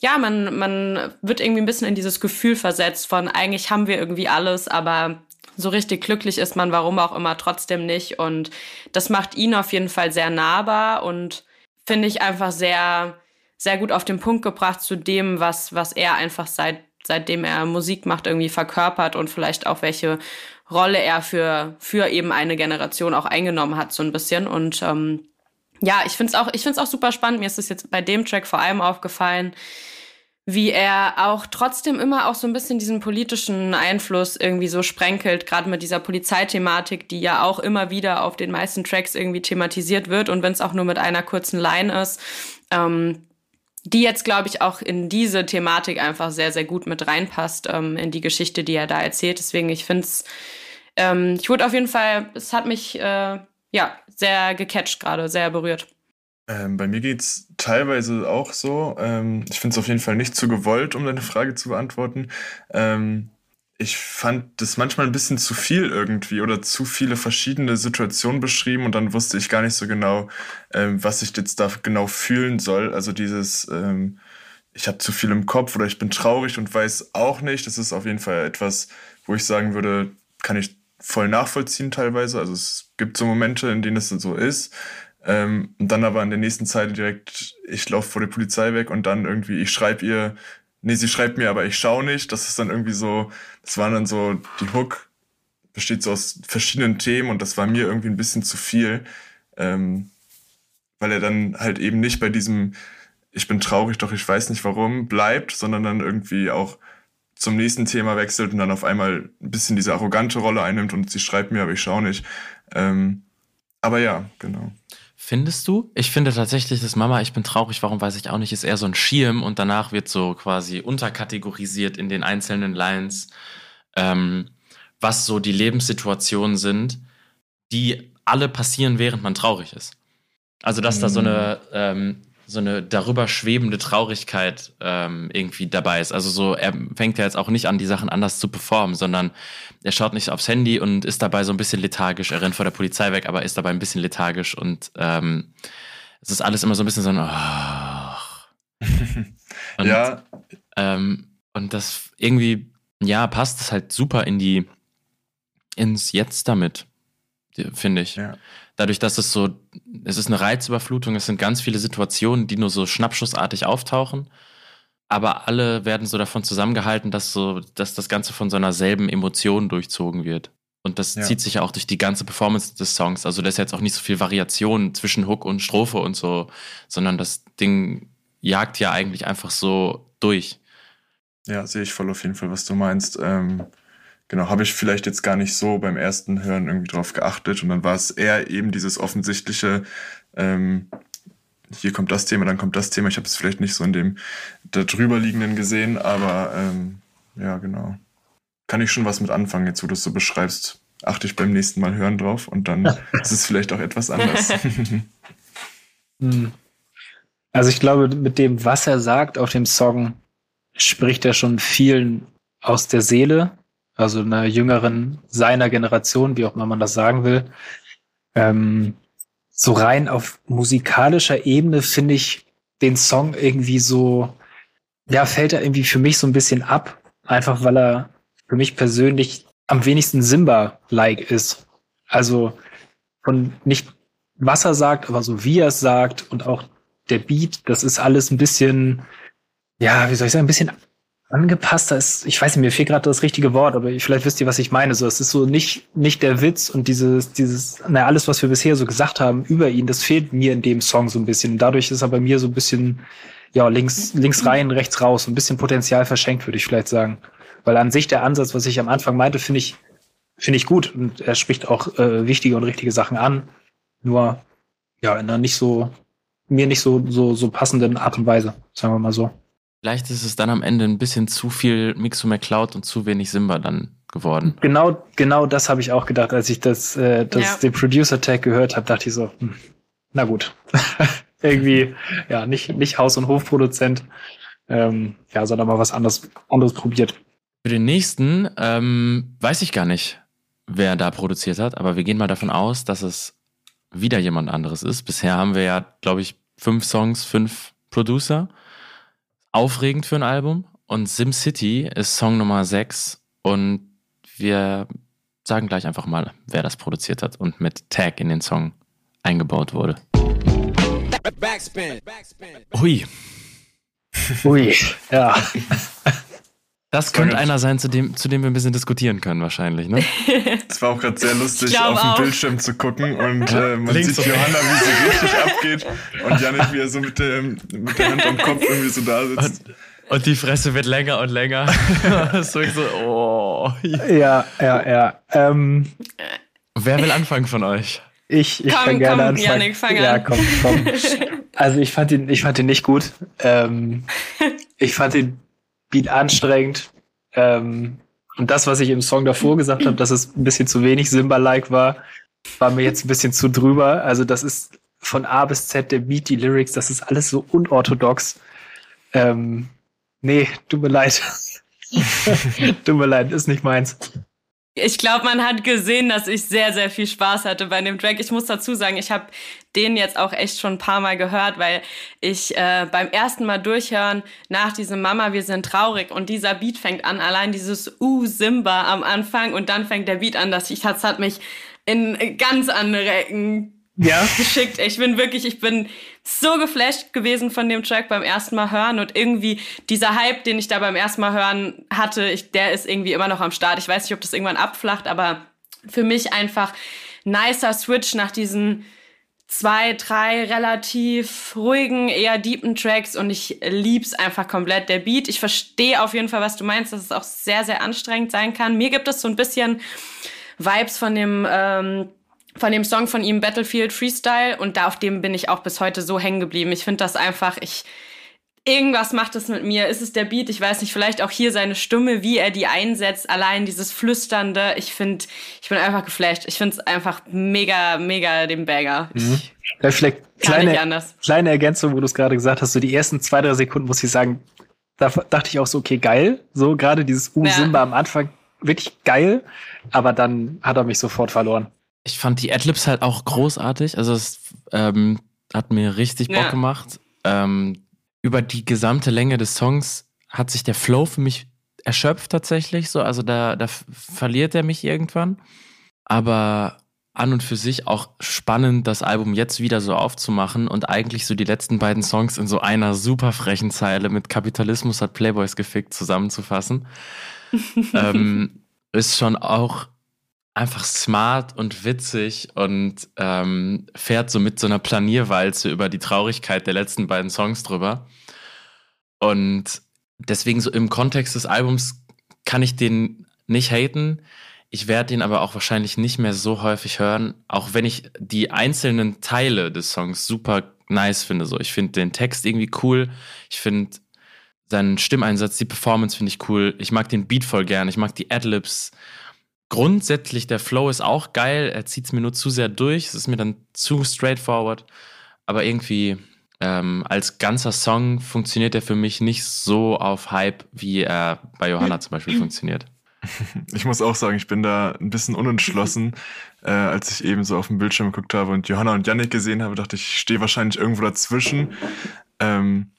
ja, man, man wird irgendwie ein bisschen in dieses Gefühl versetzt von eigentlich haben wir irgendwie alles, aber so richtig glücklich ist man, warum auch immer, trotzdem nicht. Und das macht ihn auf jeden Fall sehr nahbar und finde ich einfach sehr, sehr gut auf den Punkt gebracht zu dem, was, was er einfach seit, seitdem er Musik macht, irgendwie verkörpert und vielleicht auch welche Rolle er für, für eben eine Generation auch eingenommen hat, so ein bisschen. Und ähm, ja, ich finde es auch, ich find's auch super spannend. Mir ist es jetzt bei dem Track vor allem aufgefallen, wie er auch trotzdem immer auch so ein bisschen diesen politischen Einfluss irgendwie so sprenkelt, gerade mit dieser Polizeithematik, die ja auch immer wieder auf den meisten Tracks irgendwie thematisiert wird und wenn es auch nur mit einer kurzen Line ist, ähm, die jetzt, glaube ich, auch in diese Thematik einfach sehr, sehr gut mit reinpasst, ähm, in die Geschichte, die er da erzählt. Deswegen, ich finde es, ähm, ich wurde auf jeden Fall, es hat mich, äh, ja, sehr gecatcht gerade, sehr berührt. Ähm, bei mir geht's teilweise auch so. Ähm, ich finde es auf jeden Fall nicht zu gewollt, um deine Frage zu beantworten. Ähm, ich fand das manchmal ein bisschen zu viel irgendwie oder zu viele verschiedene Situationen beschrieben und dann wusste ich gar nicht so genau, ähm, was ich jetzt da genau fühlen soll. Also dieses, ähm, ich habe zu viel im Kopf oder ich bin traurig und weiß auch nicht. Das ist auf jeden Fall etwas, wo ich sagen würde, kann ich voll nachvollziehen teilweise. Also es gibt so Momente, in denen es so ist. Ähm, und dann aber in der nächsten Zeit direkt, ich laufe vor der Polizei weg und dann irgendwie, ich schreibe ihr, nee, sie schreibt mir, aber ich schaue nicht. Das ist dann irgendwie so, das waren dann so, die Hook besteht so aus verschiedenen Themen und das war mir irgendwie ein bisschen zu viel. Ähm, weil er dann halt eben nicht bei diesem, ich bin traurig, doch ich weiß nicht warum, bleibt, sondern dann irgendwie auch zum nächsten Thema wechselt und dann auf einmal ein bisschen diese arrogante Rolle einnimmt und sie schreibt mir, aber ich schaue nicht. Ähm, aber ja, genau. Findest du? Ich finde tatsächlich, dass Mama, ich bin traurig, warum weiß ich auch nicht, ist eher so ein Schirm und danach wird so quasi unterkategorisiert in den einzelnen Lines, ähm, was so die Lebenssituationen sind, die alle passieren, während man traurig ist. Also, dass da so eine, mhm. ähm, so eine darüber schwebende Traurigkeit ähm, irgendwie dabei ist. Also so, er fängt ja jetzt auch nicht an, die Sachen anders zu performen, sondern er schaut nicht aufs Handy und ist dabei so ein bisschen lethargisch. Er rennt vor der Polizei weg, aber ist dabei ein bisschen lethargisch und ähm, es ist alles immer so ein bisschen so ein oh. und, ja. Ähm, und das irgendwie, ja, passt es halt super in die ins Jetzt damit, finde ich. Ja dadurch, dass es so, es ist eine Reizüberflutung, es sind ganz viele Situationen, die nur so schnappschussartig auftauchen, aber alle werden so davon zusammengehalten, dass so, dass das Ganze von so einer selben Emotion durchzogen wird. Und das ja. zieht sich ja auch durch die ganze Performance des Songs. Also da ist jetzt auch nicht so viel Variation zwischen Hook und Strophe und so, sondern das Ding jagt ja eigentlich einfach so durch. Ja, sehe ich voll auf jeden Fall, was du meinst. Ähm, Genau, habe ich vielleicht jetzt gar nicht so beim ersten Hören irgendwie drauf geachtet und dann war es eher eben dieses offensichtliche, ähm, hier kommt das Thema, dann kommt das Thema. Ich habe es vielleicht nicht so in dem da drüber liegenden gesehen, aber ähm, ja, genau. Kann ich schon was mit anfangen, jetzt wo du es so beschreibst. Achte ich beim nächsten Mal hören drauf und dann ist es vielleicht auch etwas anders. Hm. also ich glaube, mit dem, was er sagt auf dem Song, spricht er schon vielen aus der Seele also einer jüngeren seiner Generation, wie auch immer man das sagen will. Ähm, so rein auf musikalischer Ebene finde ich den Song irgendwie so, ja, fällt er irgendwie für mich so ein bisschen ab, einfach weil er für mich persönlich am wenigsten Simba-like ist. Also von nicht was er sagt, aber so wie er es sagt und auch der Beat, das ist alles ein bisschen, ja, wie soll ich sagen, ein bisschen angepasster ist, ich weiß nicht, mir fehlt gerade das richtige Wort, aber vielleicht wisst ihr, was ich meine. So, es ist so nicht, nicht der Witz und dieses, dieses, na, alles, was wir bisher so gesagt haben über ihn, das fehlt mir in dem Song so ein bisschen. Dadurch ist er bei mir so ein bisschen, ja, links, links rein, rechts raus, ein bisschen Potenzial verschenkt, würde ich vielleicht sagen. Weil an sich der Ansatz, was ich am Anfang meinte, finde ich, finde ich gut und er spricht auch äh, wichtige und richtige Sachen an. Nur, ja, in einer nicht so, mir nicht so, so, so passenden Art und Weise, sagen wir mal so. Vielleicht ist es dann am Ende ein bisschen zu viel Mixo McCloud und zu wenig Simba dann geworden. Genau, genau das habe ich auch gedacht, als ich das, äh, das ja. den Producer Tag gehört habe, dachte ich so, hm, na gut. Irgendwie, ja, nicht, nicht Haus- und Hofproduzent, ähm, ja, sondern mal was anderes, anderes probiert. Für den nächsten ähm, weiß ich gar nicht, wer da produziert hat, aber wir gehen mal davon aus, dass es wieder jemand anderes ist. Bisher haben wir ja, glaube ich, fünf Songs, fünf Producer aufregend für ein Album. Und SimCity ist Song Nummer 6 und wir sagen gleich einfach mal, wer das produziert hat und mit Tag in den Song eingebaut wurde. Hui. Hui, ja. Das könnte einer sein, zu dem, zu dem wir ein bisschen diskutieren können, wahrscheinlich, ne? Es war auch gerade sehr lustig, auf dem Bildschirm zu gucken und äh, man Links sieht Johanna, wie sie richtig abgeht und Janik, wie er so mit, dem, mit der Hand am Kopf irgendwie so da sitzt. Und, und die Fresse wird länger und länger. so, oh. Ja, ja, ja. Ähm, Wer will anfangen von euch? Ich, ich komm, kann gerne komm, anfangen. Janik, fang ja, an. komm, komm. Also ich fand ihn, ich fand ihn nicht gut. Ähm, ich fand ihn Beat anstrengend. Ähm, und das, was ich im Song davor gesagt habe, dass es ein bisschen zu wenig Simba-like war, war mir jetzt ein bisschen zu drüber. Also das ist von A bis Z der Beat, die Lyrics, das ist alles so unorthodox. Ähm, nee, tut mir leid. tut mir leid, ist nicht meins. Ich glaube, man hat gesehen, dass ich sehr, sehr viel Spaß hatte bei dem Track. Ich muss dazu sagen, ich habe den jetzt auch echt schon ein paar Mal gehört, weil ich äh, beim ersten Mal durchhören nach diesem Mama, wir sind traurig und dieser Beat fängt an, allein dieses Uh Simba am Anfang und dann fängt der Beat an, dass ich das hat mich in ganz andere Ecken ja. geschickt. Ich bin wirklich, ich bin so geflasht gewesen von dem Track beim ersten Mal hören und irgendwie dieser Hype, den ich da beim ersten Mal hören hatte, ich, der ist irgendwie immer noch am Start. Ich weiß nicht, ob das irgendwann abflacht, aber für mich einfach nicer Switch nach diesen zwei, drei relativ ruhigen, eher deepen Tracks und ich lieb's einfach komplett. Der Beat, ich verstehe auf jeden Fall, was du meinst, dass es auch sehr, sehr anstrengend sein kann. Mir gibt es so ein bisschen Vibes von dem ähm, von dem Song von ihm Battlefield Freestyle und da auf dem bin ich auch bis heute so hängen geblieben. Ich finde das einfach, ich irgendwas macht es mit mir. Ist es der Beat? Ich weiß nicht, vielleicht auch hier seine Stimme, wie er die einsetzt, allein dieses flüsternde. Ich finde, ich bin einfach geflasht. Ich finde es einfach mega, mega den Bagger. Mhm. Ja, vielleicht kleine, kleine Ergänzung, wo du es gerade gesagt hast, so die ersten zwei, drei Sekunden muss ich sagen, da dachte ich auch so, okay, geil. So gerade dieses U-Simba ja. am Anfang, wirklich geil. Aber dann hat er mich sofort verloren. Ich fand die Adlibs halt auch großartig. Also es ähm, hat mir richtig Bock ja. gemacht. Ähm, über die gesamte Länge des Songs hat sich der Flow für mich erschöpft tatsächlich. So, also da, da verliert er mich irgendwann. Aber an und für sich auch spannend, das Album jetzt wieder so aufzumachen und eigentlich so die letzten beiden Songs in so einer super frechen Zeile mit Kapitalismus hat Playboys gefickt zusammenzufassen. ähm, ist schon auch einfach smart und witzig und ähm, fährt so mit so einer Planierwalze über die Traurigkeit der letzten beiden Songs drüber. Und deswegen so im Kontext des Albums kann ich den nicht haten. Ich werde ihn aber auch wahrscheinlich nicht mehr so häufig hören, auch wenn ich die einzelnen Teile des Songs super nice finde. So, ich finde den Text irgendwie cool. Ich finde seinen Stimmeinsatz, die Performance finde ich cool. Ich mag den Beat voll gern. Ich mag die Adlibs grundsätzlich der Flow ist auch geil. Er zieht es mir nur zu sehr durch. Es ist mir dann zu straightforward. Aber irgendwie ähm, als ganzer Song funktioniert er für mich nicht so auf Hype, wie er bei Johanna zum Beispiel funktioniert. Ich muss auch sagen, ich bin da ein bisschen unentschlossen. äh, als ich eben so auf dem Bildschirm geguckt habe und Johanna und Yannick gesehen habe, dachte ich, ich stehe wahrscheinlich irgendwo dazwischen. Ähm,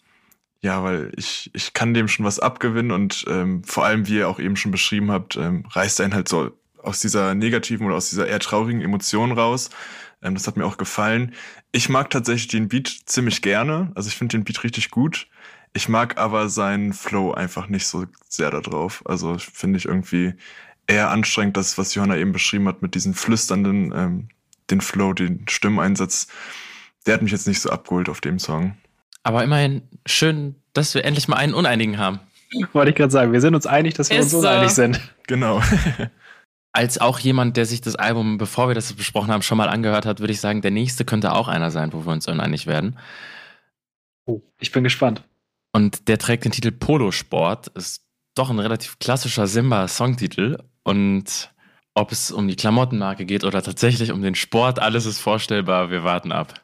ja, weil ich, ich kann dem schon was abgewinnen und ähm, vor allem, wie ihr auch eben schon beschrieben habt, ähm, reißt einen halt so aus dieser negativen oder aus dieser eher traurigen Emotion raus. Ähm, das hat mir auch gefallen. Ich mag tatsächlich den Beat ziemlich gerne. Also ich finde den Beat richtig gut. Ich mag aber seinen Flow einfach nicht so sehr da drauf. Also finde ich irgendwie eher anstrengend, das, was Johanna eben beschrieben hat, mit diesen flüsternden, ähm, den Flow, den Stimmeinsatz. Der hat mich jetzt nicht so abgeholt auf dem Song. Aber immerhin schön, dass wir endlich mal einen Uneinigen haben. Wollte ich gerade sagen, wir sind uns einig, dass wir Ist uns uneinig so. sind. Genau. als auch jemand, der sich das Album, bevor wir das besprochen haben, schon mal angehört hat, würde ich sagen, der nächste könnte auch einer sein, wo wir uns uneinig werden. Oh, ich bin gespannt. Und der trägt den Titel Polosport, ist doch ein relativ klassischer Simba-Songtitel. Und ob es um die Klamottenmarke geht oder tatsächlich um den Sport, alles ist vorstellbar. Wir warten ab.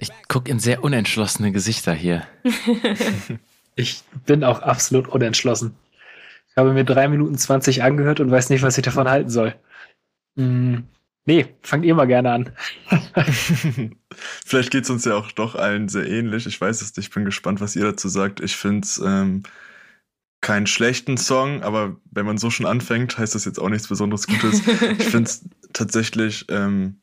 Ich gucke in sehr unentschlossene Gesichter hier. ich bin auch absolut unentschlossen. Ich habe mir drei Minuten zwanzig angehört und weiß nicht, was ich davon halten soll. Hm. Nee, fangt ihr mal gerne an. Vielleicht geht es uns ja auch doch allen sehr ähnlich. Ich weiß es nicht, ich bin gespannt, was ihr dazu sagt. Ich finde es ähm, keinen schlechten Song, aber wenn man so schon anfängt, heißt das jetzt auch nichts Besonderes Gutes. ich finde es tatsächlich, ähm,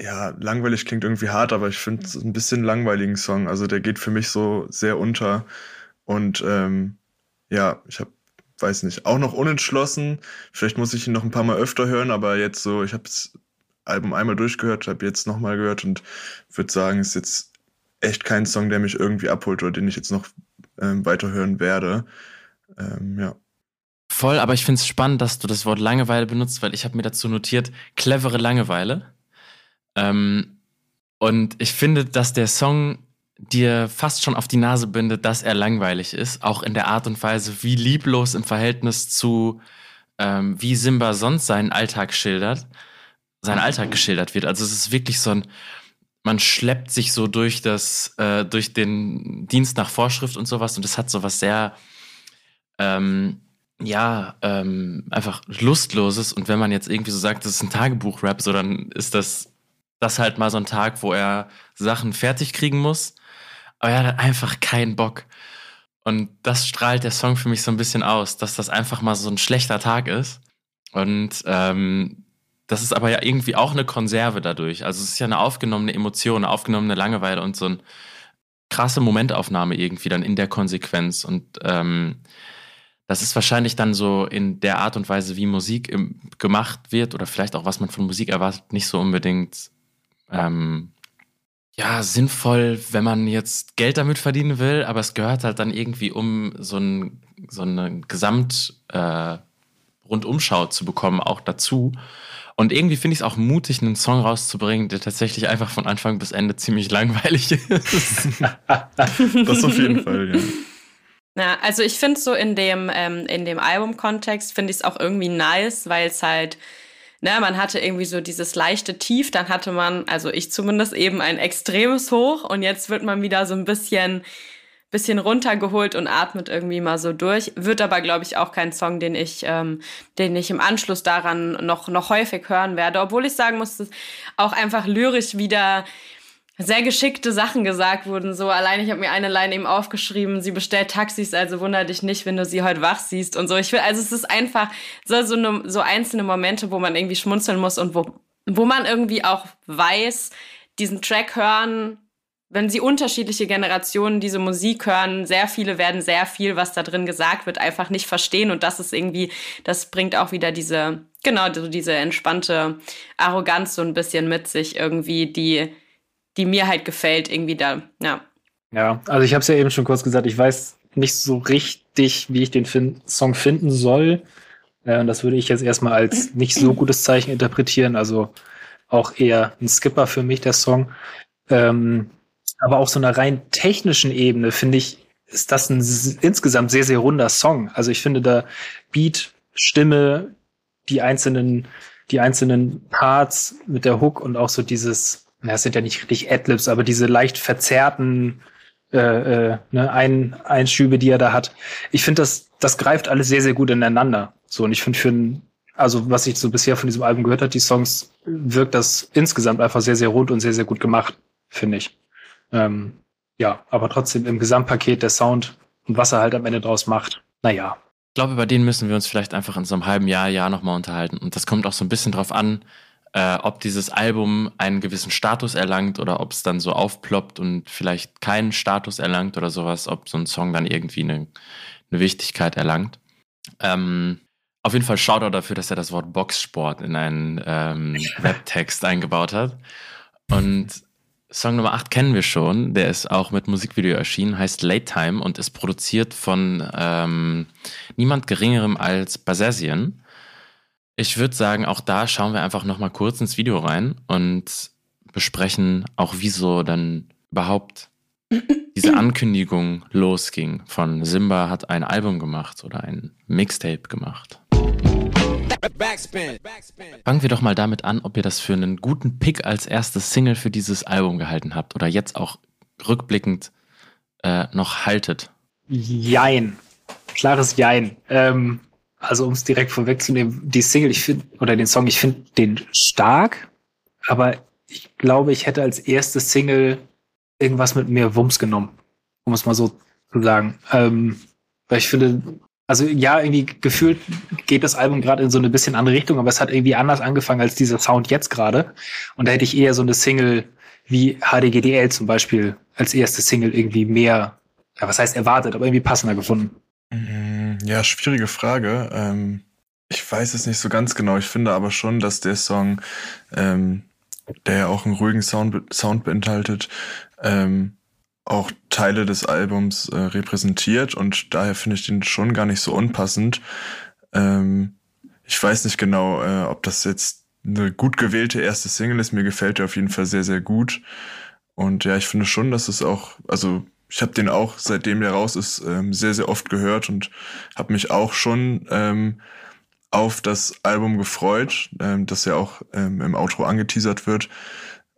ja, langweilig klingt irgendwie hart, aber ich finde es ein bisschen langweiligen Song. Also der geht für mich so sehr unter. Und ähm, ja, ich habe weiß nicht, auch noch unentschlossen. Vielleicht muss ich ihn noch ein paar Mal öfter hören, aber jetzt so, ich habe das Album einmal durchgehört, habe jetzt nochmal gehört und würde sagen, ist jetzt echt kein Song, der mich irgendwie abholt oder den ich jetzt noch ähm, weiterhören werde. Ähm, ja. Voll, aber ich finde es spannend, dass du das Wort Langeweile benutzt, weil ich habe mir dazu notiert, clevere Langeweile. Ähm, und ich finde, dass der Song dir fast schon auf die Nase bindet, dass er langweilig ist, auch in der Art und Weise, wie lieblos im Verhältnis zu, ähm, wie Simba sonst seinen Alltag schildert, sein Alltag geschildert wird. Also es ist wirklich so ein, man schleppt sich so durch das, äh, durch den Dienst nach Vorschrift und sowas und es hat sowas sehr, ähm, ja, ähm, einfach Lustloses. Und wenn man jetzt irgendwie so sagt, das ist ein Tagebuch-Rap, so dann ist das, das halt mal so ein Tag, wo er Sachen fertig kriegen muss. Aber er hat einfach keinen Bock. Und das strahlt der Song für mich so ein bisschen aus, dass das einfach mal so ein schlechter Tag ist. Und ähm, das ist aber ja irgendwie auch eine Konserve dadurch. Also es ist ja eine aufgenommene Emotion, eine aufgenommene Langeweile und so eine krasse Momentaufnahme irgendwie dann in der Konsequenz. Und ähm, das ist wahrscheinlich dann so in der Art und Weise, wie Musik im, gemacht wird oder vielleicht auch was man von Musik erwartet, nicht so unbedingt ähm, ja sinnvoll, wenn man jetzt Geld damit verdienen will, aber es gehört halt dann irgendwie um so, ein, so eine Gesamt äh, Rundumschau zu bekommen auch dazu. Und irgendwie finde ich es auch mutig, einen Song rauszubringen, der tatsächlich einfach von Anfang bis Ende ziemlich langweilig ist. das auf jeden Fall, ja. Ja, also ich finde so in dem, ähm, in dem Album-Kontext finde ich es auch irgendwie nice, weil es halt, ne, man hatte irgendwie so dieses leichte Tief, dann hatte man, also ich zumindest eben ein extremes Hoch und jetzt wird man wieder so ein bisschen, bisschen runtergeholt und atmet irgendwie mal so durch. Wird aber, glaube ich, auch kein Song, den ich, ähm, den ich im Anschluss daran noch, noch häufig hören werde. Obwohl ich sagen muss, dass auch einfach lyrisch wieder sehr geschickte Sachen gesagt wurden. So allein, ich habe mir eine Line eben aufgeschrieben, sie bestellt Taxis, also wunder dich nicht, wenn du sie heute wach siehst und so. Ich will, also es ist einfach so, so, ne, so einzelne Momente, wo man irgendwie schmunzeln muss und wo, wo man irgendwie auch weiß, diesen Track hören, wenn sie unterschiedliche Generationen diese Musik hören, sehr viele werden sehr viel, was da drin gesagt wird, einfach nicht verstehen. Und das ist irgendwie, das bringt auch wieder diese, genau, so diese entspannte Arroganz so ein bisschen mit sich irgendwie, die, die mir halt gefällt, irgendwie da, ja. Ja, also ich habe es ja eben schon kurz gesagt, ich weiß nicht so richtig, wie ich den fin Song finden soll. Äh, das würde ich jetzt erstmal als nicht so gutes Zeichen interpretieren. Also auch eher ein Skipper für mich, der Song. Ähm, aber auf so einer rein technischen Ebene finde ich, ist das ein insgesamt sehr, sehr runder Song. Also ich finde da Beat, Stimme, die einzelnen, die einzelnen Parts mit der Hook und auch so dieses na, es sind ja nicht richtig Adlibs, aber diese leicht verzerrten äh, äh, ne, Ein Einschübe, die er da hat. Ich finde, das, das greift alles sehr, sehr gut ineinander. So, und ich finde, für ein, also was ich so bisher von diesem Album gehört hat, die Songs, wirkt das insgesamt einfach sehr, sehr rund und sehr, sehr gut gemacht, finde ich. Ähm, ja, aber trotzdem im Gesamtpaket der Sound und was er halt am Ende draus macht, naja. Ich glaube, über den müssen wir uns vielleicht einfach in so einem halben Jahr, Jahr nochmal unterhalten. Und das kommt auch so ein bisschen drauf an, äh, ob dieses Album einen gewissen Status erlangt oder ob es dann so aufploppt und vielleicht keinen Status erlangt oder sowas, ob so ein Song dann irgendwie eine, eine Wichtigkeit erlangt. Ähm, auf jeden Fall Shoutout dafür, dass er das Wort Boxsport in einen ähm, Webtext eingebaut hat. Und Song Nummer 8 kennen wir schon, der ist auch mit Musikvideo erschienen, heißt Late Time und ist produziert von ähm, niemand geringerem als Basazian. Ich würde sagen, auch da schauen wir einfach nochmal kurz ins Video rein und besprechen auch, wieso dann überhaupt diese Ankündigung losging von Simba hat ein Album gemacht oder ein Mixtape gemacht. Fangen wir doch mal damit an, ob ihr das für einen guten Pick als erstes Single für dieses Album gehalten habt oder jetzt auch rückblickend äh, noch haltet. Jein. Klares Jein. Ähm, also um es direkt vorwegzunehmen, die Single, ich finde, oder den Song, ich finde den stark, aber ich glaube, ich hätte als erste Single irgendwas mit mehr Wumms genommen, um es mal so zu sagen. Ähm, weil ich finde, also ja, irgendwie gefühlt geht das Album gerade in so eine bisschen andere Richtung, aber es hat irgendwie anders angefangen als dieser Sound jetzt gerade. Und da hätte ich eher so eine Single wie HDGDL zum Beispiel als erste Single irgendwie mehr, ja, was heißt erwartet, aber irgendwie passender gefunden. Mm, ja, schwierige Frage. Ähm, ich weiß es nicht so ganz genau. Ich finde aber schon, dass der Song, ähm, der ja auch einen ruhigen Sound, Sound beinhaltet, ähm, auch Teile des Albums äh, repräsentiert und daher finde ich den schon gar nicht so unpassend. Ähm, ich weiß nicht genau, äh, ob das jetzt eine gut gewählte erste Single ist. Mir gefällt der auf jeden Fall sehr, sehr gut. Und ja, ich finde schon, dass es auch, also ich habe den auch, seitdem der raus ist, ähm, sehr, sehr oft gehört und habe mich auch schon ähm, auf das Album gefreut, ähm, das ja auch ähm, im Outro angeteasert wird.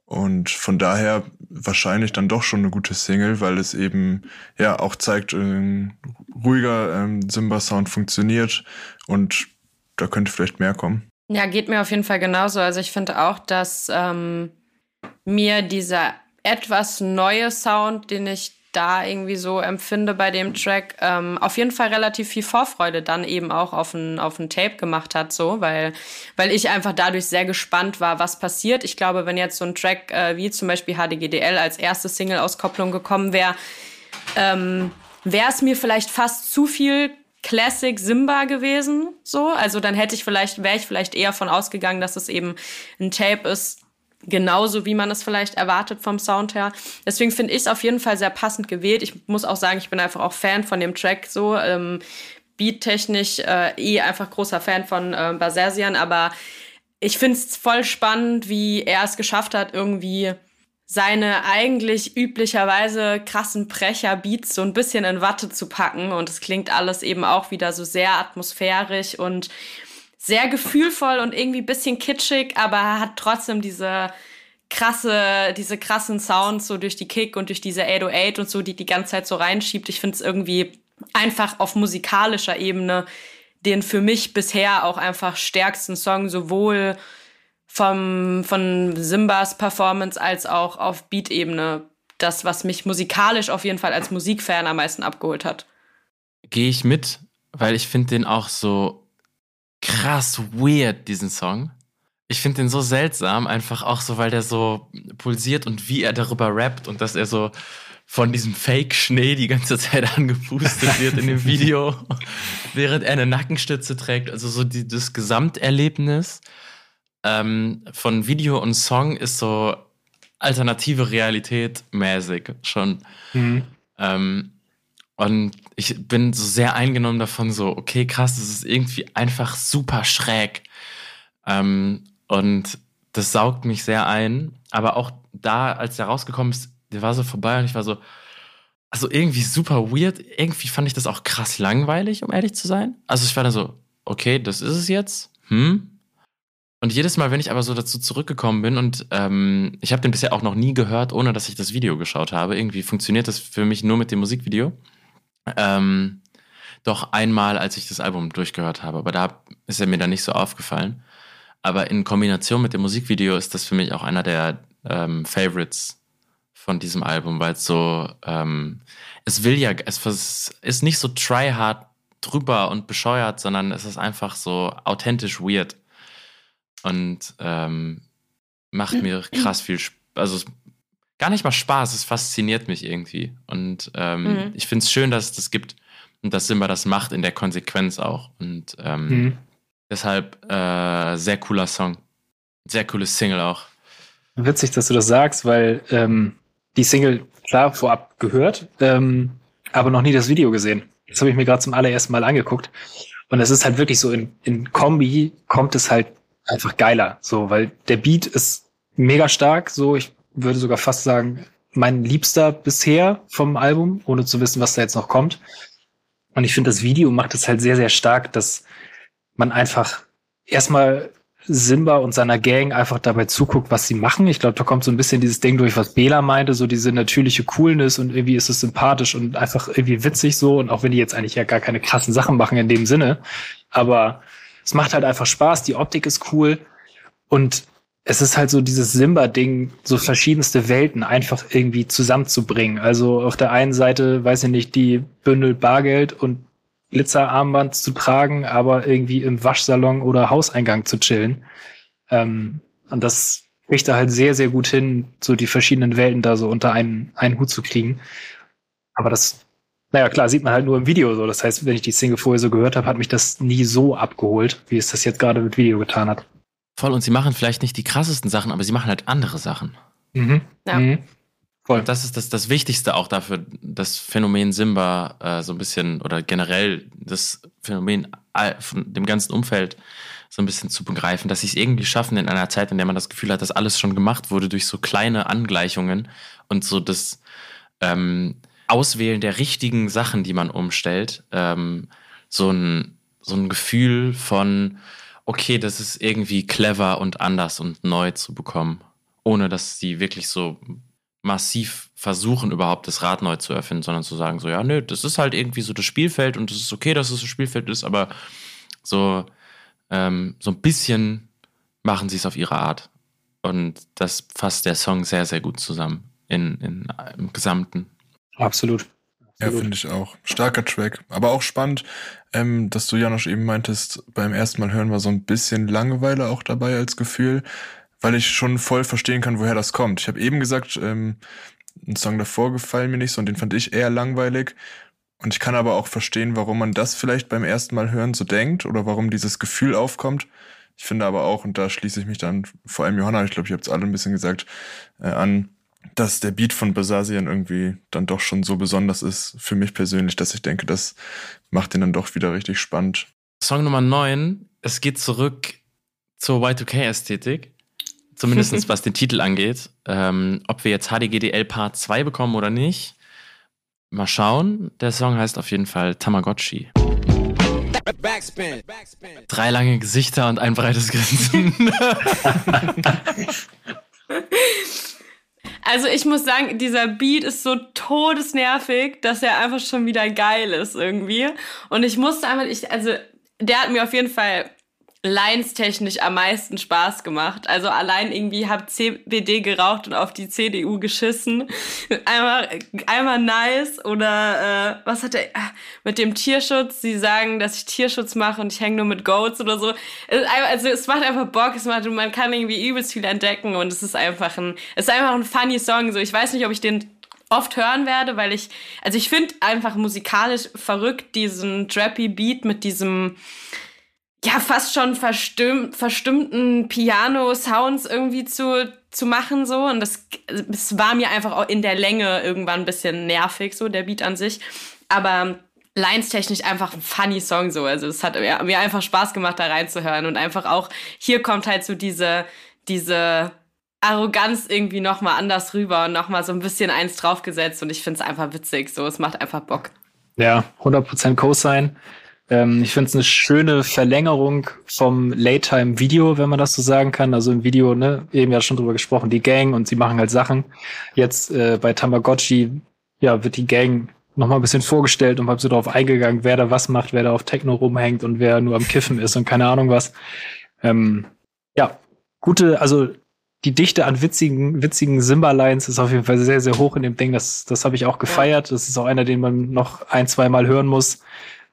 Und von daher wahrscheinlich dann doch schon eine gute Single, weil es eben ja auch zeigt, ein ruhiger ähm, Simba-Sound funktioniert und da könnte vielleicht mehr kommen. Ja, geht mir auf jeden Fall genauso. Also ich finde auch, dass ähm, mir dieser etwas neue Sound, den ich da irgendwie so empfinde bei dem Track, ähm, auf jeden Fall relativ viel Vorfreude dann eben auch auf ein, auf ein Tape gemacht hat, so, weil, weil ich einfach dadurch sehr gespannt war, was passiert. Ich glaube, wenn jetzt so ein Track äh, wie zum Beispiel HDGDL als erste Single-Auskopplung gekommen wäre, ähm, wäre es mir vielleicht fast zu viel Classic Simba gewesen, so. Also dann hätte ich vielleicht, wäre ich vielleicht eher von ausgegangen, dass es eben ein Tape ist, genauso wie man es vielleicht erwartet vom Sound her. Deswegen finde ich es auf jeden Fall sehr passend gewählt. Ich muss auch sagen, ich bin einfach auch Fan von dem Track so. Ähm, Beat-technisch äh, eh einfach großer Fan von äh, Basersian, aber ich finde es voll spannend, wie er es geschafft hat, irgendwie seine eigentlich üblicherweise krassen Brecher-Beats so ein bisschen in Watte zu packen. Und es klingt alles eben auch wieder so sehr atmosphärisch und sehr gefühlvoll und irgendwie bisschen kitschig, aber hat trotzdem diese krasse, diese krassen Sounds so durch die Kick und durch diese 808 und so, die die ganze Zeit so reinschiebt. Ich finde es irgendwie einfach auf musikalischer Ebene den für mich bisher auch einfach stärksten Song, sowohl vom, von Simbas Performance als auch auf Beat-Ebene. Das, was mich musikalisch auf jeden Fall als Musikfan am meisten abgeholt hat. Gehe ich mit, weil ich finde den auch so krass weird, diesen Song. Ich finde den so seltsam, einfach auch so, weil der so pulsiert und wie er darüber rappt und dass er so von diesem Fake-Schnee die ganze Zeit angepustet wird in dem Video, während er eine Nackenstütze trägt. Also so die, das Gesamterlebnis ähm, von Video und Song ist so alternative Realität mäßig schon. Mhm. Ähm, und ich bin so sehr eingenommen davon, so, okay, krass, das ist irgendwie einfach super schräg. Ähm, und das saugt mich sehr ein. Aber auch da, als der rausgekommen ist, der war so vorbei und ich war so, also irgendwie super weird. Irgendwie fand ich das auch krass langweilig, um ehrlich zu sein. Also ich war da so, okay, das ist es jetzt. Hm? Und jedes Mal, wenn ich aber so dazu zurückgekommen bin und ähm, ich habe den bisher auch noch nie gehört, ohne dass ich das Video geschaut habe. Irgendwie funktioniert das für mich nur mit dem Musikvideo. Ähm, doch einmal, als ich das Album durchgehört habe, aber da ist er mir dann nicht so aufgefallen. Aber in Kombination mit dem Musikvideo ist das für mich auch einer der ähm, Favorites von diesem Album, weil es so, ähm, es will ja, es ist nicht so tryhard drüber und bescheuert, sondern es ist einfach so authentisch weird und ähm, macht mir krass viel, also gar nicht mal Spaß, es fasziniert mich irgendwie. Und ähm, mhm. ich finde es schön, dass es das gibt und dass Simba das macht in der Konsequenz auch. Und ähm, mhm. deshalb äh, sehr cooler Song. Sehr cooles Single auch. Witzig, dass du das sagst, weil ähm, die Single klar vorab gehört, ähm, aber noch nie das Video gesehen. Das habe ich mir gerade zum allerersten Mal angeguckt. Und es ist halt wirklich so, in, in Kombi kommt es halt einfach geiler. So, weil der Beat ist mega stark. So, ich würde sogar fast sagen, mein Liebster bisher vom Album, ohne zu wissen, was da jetzt noch kommt. Und ich finde, das Video macht es halt sehr, sehr stark, dass man einfach erstmal Simba und seiner Gang einfach dabei zuguckt, was sie machen. Ich glaube, da kommt so ein bisschen dieses Ding durch, was Bela meinte, so diese natürliche Coolness und irgendwie ist es sympathisch und einfach irgendwie witzig so. Und auch wenn die jetzt eigentlich ja gar keine krassen Sachen machen in dem Sinne, aber es macht halt einfach Spaß. Die Optik ist cool und es ist halt so dieses Simba-Ding, so verschiedenste Welten einfach irgendwie zusammenzubringen. Also auf der einen Seite, weiß ich nicht, die Bündel Bargeld und Glitzerarmband zu tragen, aber irgendwie im Waschsalon oder Hauseingang zu chillen. Ähm, und das kriegt er halt sehr, sehr gut hin, so die verschiedenen Welten da so unter einen, einen Hut zu kriegen. Aber das, naja, klar, sieht man halt nur im Video so. Das heißt, wenn ich die Single vorher so gehört habe, hat mich das nie so abgeholt, wie es das jetzt gerade mit Video getan hat. Voll, und sie machen vielleicht nicht die krassesten Sachen, aber sie machen halt andere Sachen. Mhm. Ja. Mhm. Voll. Und das ist das, das Wichtigste auch dafür, das Phänomen Simba äh, so ein bisschen oder generell das Phänomen von dem ganzen Umfeld so ein bisschen zu begreifen, dass sie es irgendwie schaffen in einer Zeit, in der man das Gefühl hat, dass alles schon gemacht wurde durch so kleine Angleichungen und so das ähm, Auswählen der richtigen Sachen, die man umstellt, ähm, so ein, so ein Gefühl von okay, das ist irgendwie clever und anders und neu zu bekommen. ohne dass sie wirklich so massiv versuchen, überhaupt das Rad neu zu erfinden, sondern zu sagen, so, ja, nö, das ist halt irgendwie so das Spielfeld und es ist okay, dass es ein Spielfeld ist, aber so, ähm, so ein bisschen machen sie es auf ihre Art. Und das fasst der Song sehr, sehr gut zusammen in, in, im Gesamten. Absolut. Ja, finde ich auch. Starker Track. Aber auch spannend, ähm, dass du Janosch eben meintest, beim ersten Mal hören war so ein bisschen Langeweile auch dabei als Gefühl, weil ich schon voll verstehen kann, woher das kommt. Ich habe eben gesagt, ähm, ein Song davor gefallen mir nicht so und den fand ich eher langweilig. Und ich kann aber auch verstehen, warum man das vielleicht beim ersten Mal hören so denkt oder warum dieses Gefühl aufkommt. Ich finde aber auch, und da schließe ich mich dann vor allem Johanna, ich glaube, ich habe es alle ein bisschen gesagt, äh, an, dass der Beat von Basasian irgendwie dann doch schon so besonders ist für mich persönlich, dass ich denke, das macht ihn dann doch wieder richtig spannend. Song Nummer 9, es geht zurück zur Y2K-Ästhetik. Zumindest was den Titel angeht. Ähm, ob wir jetzt HDGDL Part 2 bekommen oder nicht, mal schauen. Der Song heißt auf jeden Fall Tamagotchi. Backspin. Drei lange Gesichter und ein breites Grinsen. Also ich muss sagen, dieser Beat ist so todesnervig, dass er einfach schon wieder geil ist irgendwie. Und ich musste einfach, ich, also der hat mir auf jeden Fall Lines-technisch am meisten Spaß gemacht. Also allein irgendwie hab CBD geraucht und auf die CDU geschissen. Einmal, einmal nice. Oder äh, was hat er ah, mit dem Tierschutz? Sie sagen, dass ich Tierschutz mache und ich hänge nur mit Goats oder so. Also es macht einfach Bock. Es macht, man kann irgendwie übelst viel entdecken und es ist einfach ein, es ist einfach ein funny Song. So, ich weiß nicht, ob ich den oft hören werde, weil ich, also ich finde einfach musikalisch verrückt diesen Trappy Beat mit diesem ja fast schon verstimm, verstimmten Piano-Sounds irgendwie zu, zu machen so. Und das es war mir einfach auch in der Länge irgendwann ein bisschen nervig so der Beat an sich, aber Lines technisch einfach ein funny Song so, also es hat mir, mir einfach Spaß gemacht da reinzuhören. Und einfach auch hier kommt halt so diese diese Arroganz irgendwie nochmal anders rüber und nochmal so ein bisschen eins draufgesetzt. Und ich finde es einfach witzig, so. Es macht einfach Bock. Ja, 100% Co-Sign. Ähm, ich finde es eine schöne Verlängerung vom Late-Time-Video, wenn man das so sagen kann. Also im Video, ne, eben ja schon drüber gesprochen, die Gang und sie machen halt Sachen. Jetzt äh, bei Tamagotchi, ja, wird die Gang noch mal ein bisschen vorgestellt und hab so darauf eingegangen, wer da was macht, wer da auf Techno rumhängt und wer nur am Kiffen ist und keine Ahnung was. Ähm, ja, gute, also die Dichte an witzigen, witzigen Simba-Lines ist auf jeden Fall sehr, sehr hoch in dem Ding. Das, das habe ich auch gefeiert. Das ist auch einer, den man noch ein, zwei Mal hören muss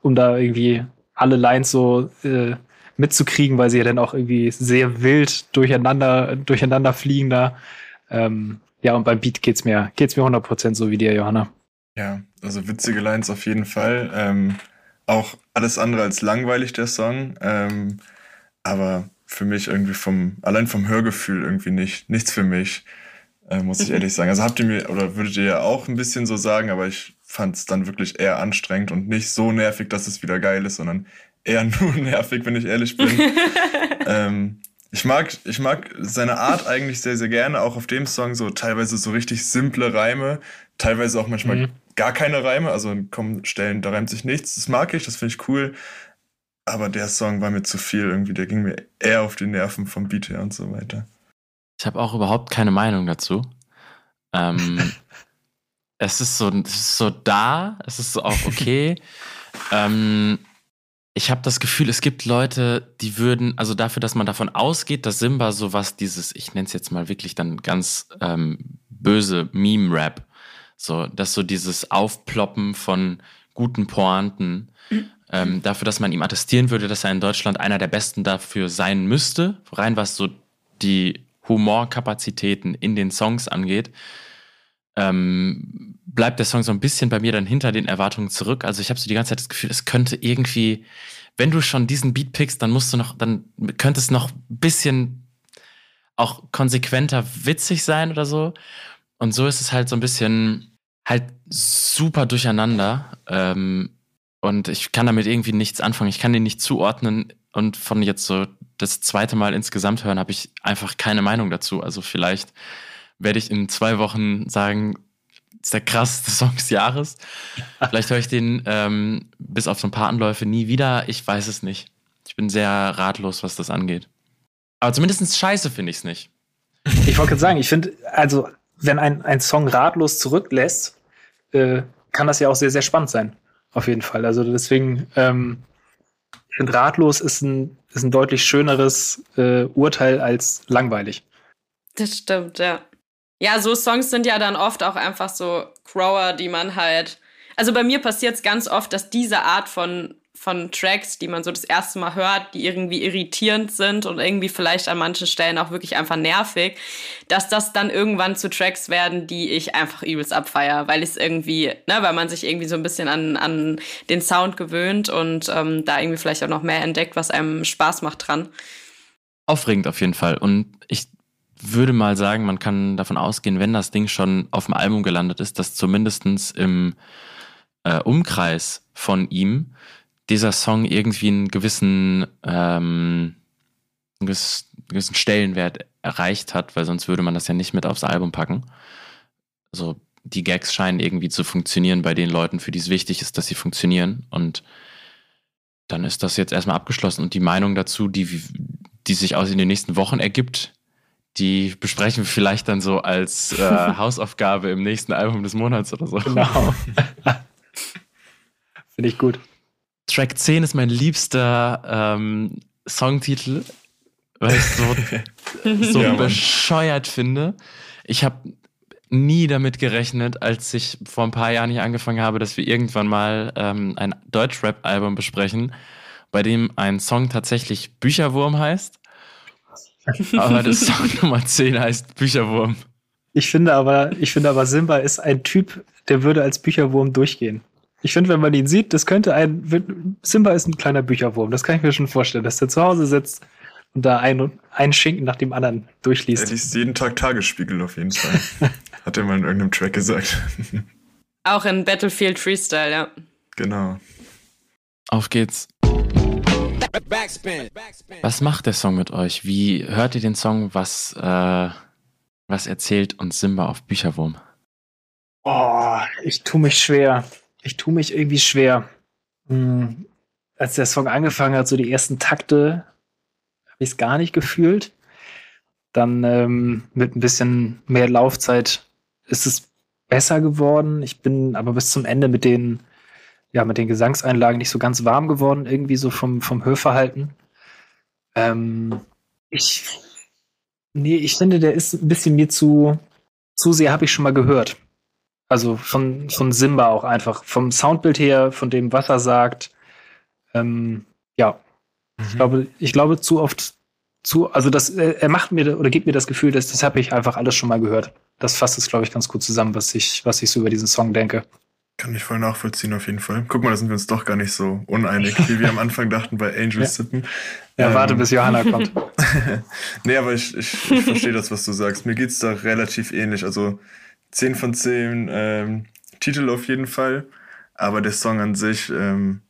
um da irgendwie alle Lines so äh, mitzukriegen, weil sie ja dann auch irgendwie sehr wild durcheinander, durcheinander fliegen da. Ähm, ja, und beim Beat geht's mir, geht's mir 100% so wie dir, Johanna. Ja, also witzige Lines auf jeden Fall. Ähm, auch alles andere als langweilig, der Song. Ähm, aber für mich irgendwie vom, allein vom Hörgefühl irgendwie nicht, nichts für mich, äh, muss ich ehrlich sagen. Also habt ihr mir, oder würdet ihr ja auch ein bisschen so sagen, aber ich fand es dann wirklich eher anstrengend und nicht so nervig, dass es wieder geil ist, sondern eher nur nervig, wenn ich ehrlich bin. ähm, ich mag, ich mag seine Art eigentlich sehr, sehr gerne, auch auf dem Song so teilweise so richtig simple Reime, teilweise auch manchmal mhm. gar keine Reime, also kommen Stellen, da reimt sich nichts. Das mag ich, das finde ich cool. Aber der Song war mir zu viel irgendwie, der ging mir eher auf die Nerven vom Beat her und so weiter. Ich habe auch überhaupt keine Meinung dazu. Ähm, es ist so, es ist so da, es ist so auch okay. ähm, ich habe das Gefühl, es gibt Leute, die würden, also dafür, dass man davon ausgeht, dass Simba sowas dieses, ich nenne es jetzt mal wirklich dann ganz ähm, böse Meme-Rap, so, dass so dieses Aufploppen von guten Pointen, ähm, dafür, dass man ihm attestieren würde, dass er in Deutschland einer der Besten dafür sein müsste, rein was so die Humorkapazitäten in den Songs angeht, ähm, bleibt der Song so ein bisschen bei mir dann hinter den Erwartungen zurück. Also ich habe so die ganze Zeit das Gefühl, es könnte irgendwie, wenn du schon diesen Beat pickst, dann musst du noch, dann könnte es noch ein bisschen auch konsequenter witzig sein oder so. Und so ist es halt so ein bisschen halt super durcheinander. Ähm, und ich kann damit irgendwie nichts anfangen. Ich kann den nicht zuordnen. Und von jetzt so das zweite Mal insgesamt hören, habe ich einfach keine Meinung dazu. Also vielleicht werde ich in zwei Wochen sagen, ist der krasseste Song des Jahres. Vielleicht höre ich den ähm, bis auf so ein paar Anläufe nie wieder. Ich weiß es nicht. Ich bin sehr ratlos, was das angeht. Aber zumindest scheiße finde ich es nicht. Ich wollte gerade sagen, ich finde, also, wenn ein, ein Song ratlos zurücklässt, äh, kann das ja auch sehr, sehr spannend sein. Auf jeden Fall. Also deswegen, ähm, ich finde, ratlos ist ein, ist ein deutlich schöneres äh, Urteil als langweilig. Das stimmt, ja. Ja, so Songs sind ja dann oft auch einfach so Crower, die man halt. Also bei mir passiert es ganz oft, dass diese Art von von Tracks, die man so das erste Mal hört, die irgendwie irritierend sind und irgendwie vielleicht an manchen Stellen auch wirklich einfach nervig, dass das dann irgendwann zu Tracks werden, die ich einfach übelst abfeier, weil es irgendwie, ne, weil man sich irgendwie so ein bisschen an, an den Sound gewöhnt und ähm, da irgendwie vielleicht auch noch mehr entdeckt, was einem Spaß macht dran. Aufregend auf jeden Fall. Und ich würde mal sagen, man kann davon ausgehen, wenn das Ding schon auf dem Album gelandet ist, dass zumindestens im äh, Umkreis von ihm dieser Song irgendwie einen gewissen, ähm, einen gewissen Stellenwert erreicht hat, weil sonst würde man das ja nicht mit aufs Album packen. Also die Gags scheinen irgendwie zu funktionieren bei den Leuten, für die es wichtig ist, dass sie funktionieren. Und dann ist das jetzt erstmal abgeschlossen. Und die Meinung dazu, die, die sich aus in den nächsten Wochen ergibt, die besprechen wir vielleicht dann so als äh, Hausaufgabe im nächsten Album des Monats oder so. Genau. Finde ich gut. Track 10 ist mein liebster ähm, Songtitel, weil ich so, so ja, bescheuert finde. Ich habe nie damit gerechnet, als ich vor ein paar Jahren hier angefangen habe, dass wir irgendwann mal ähm, ein Deutschrap-Album besprechen, bei dem ein Song tatsächlich Bücherwurm heißt. Aber das Song Nummer 10 heißt Bücherwurm. Ich finde aber, ich finde aber, Simba ist ein Typ, der würde als Bücherwurm durchgehen. Ich finde, wenn man ihn sieht, das könnte ein. Simba ist ein kleiner Bücherwurm. Das kann ich mir schon vorstellen, dass der zu Hause sitzt und da ein, ein Schinken nach dem anderen durchliest. Er liest jeden Tag Tagesspiegel auf jeden Fall. Hat er mal in irgendeinem Track gesagt. Auch in Battlefield Freestyle, ja. Genau. Auf geht's. Was macht der Song mit euch? Wie hört ihr den Song? Was, äh, was erzählt uns Simba auf Bücherwurm? Oh, ich tue mich schwer ich tue mich irgendwie schwer. Hm, als der Song angefangen hat, so die ersten Takte, habe ich es gar nicht gefühlt. Dann ähm, mit ein bisschen mehr Laufzeit ist es besser geworden. Ich bin aber bis zum Ende mit den, ja, mit den Gesangseinlagen nicht so ganz warm geworden, irgendwie so vom, vom Hörverhalten. Ähm, ich, nee, ich finde, der ist ein bisschen mir zu, zu sehr habe ich schon mal gehört. Also von, von Simba auch einfach. Vom Soundbild her, von dem, was er sagt. Ähm, ja. Mhm. Ich glaube, ich glaube zu oft zu, also das, er macht mir oder gibt mir das Gefühl, dass das habe ich einfach alles schon mal gehört. Das fasst es, glaube ich, ganz gut zusammen, was ich, was ich so über diesen Song denke. Kann ich voll nachvollziehen, auf jeden Fall. Guck mal, da sind wir uns doch gar nicht so uneinig, wie wir am Anfang dachten bei Angel ja. Sitten. Ja, ähm, warte, bis Johanna kommt. nee, aber ich, ich, ich verstehe das, was du sagst. Mir geht's da relativ ähnlich. Also 10 von 10 ähm, Titel auf jeden Fall. Aber der Song an sich ähm,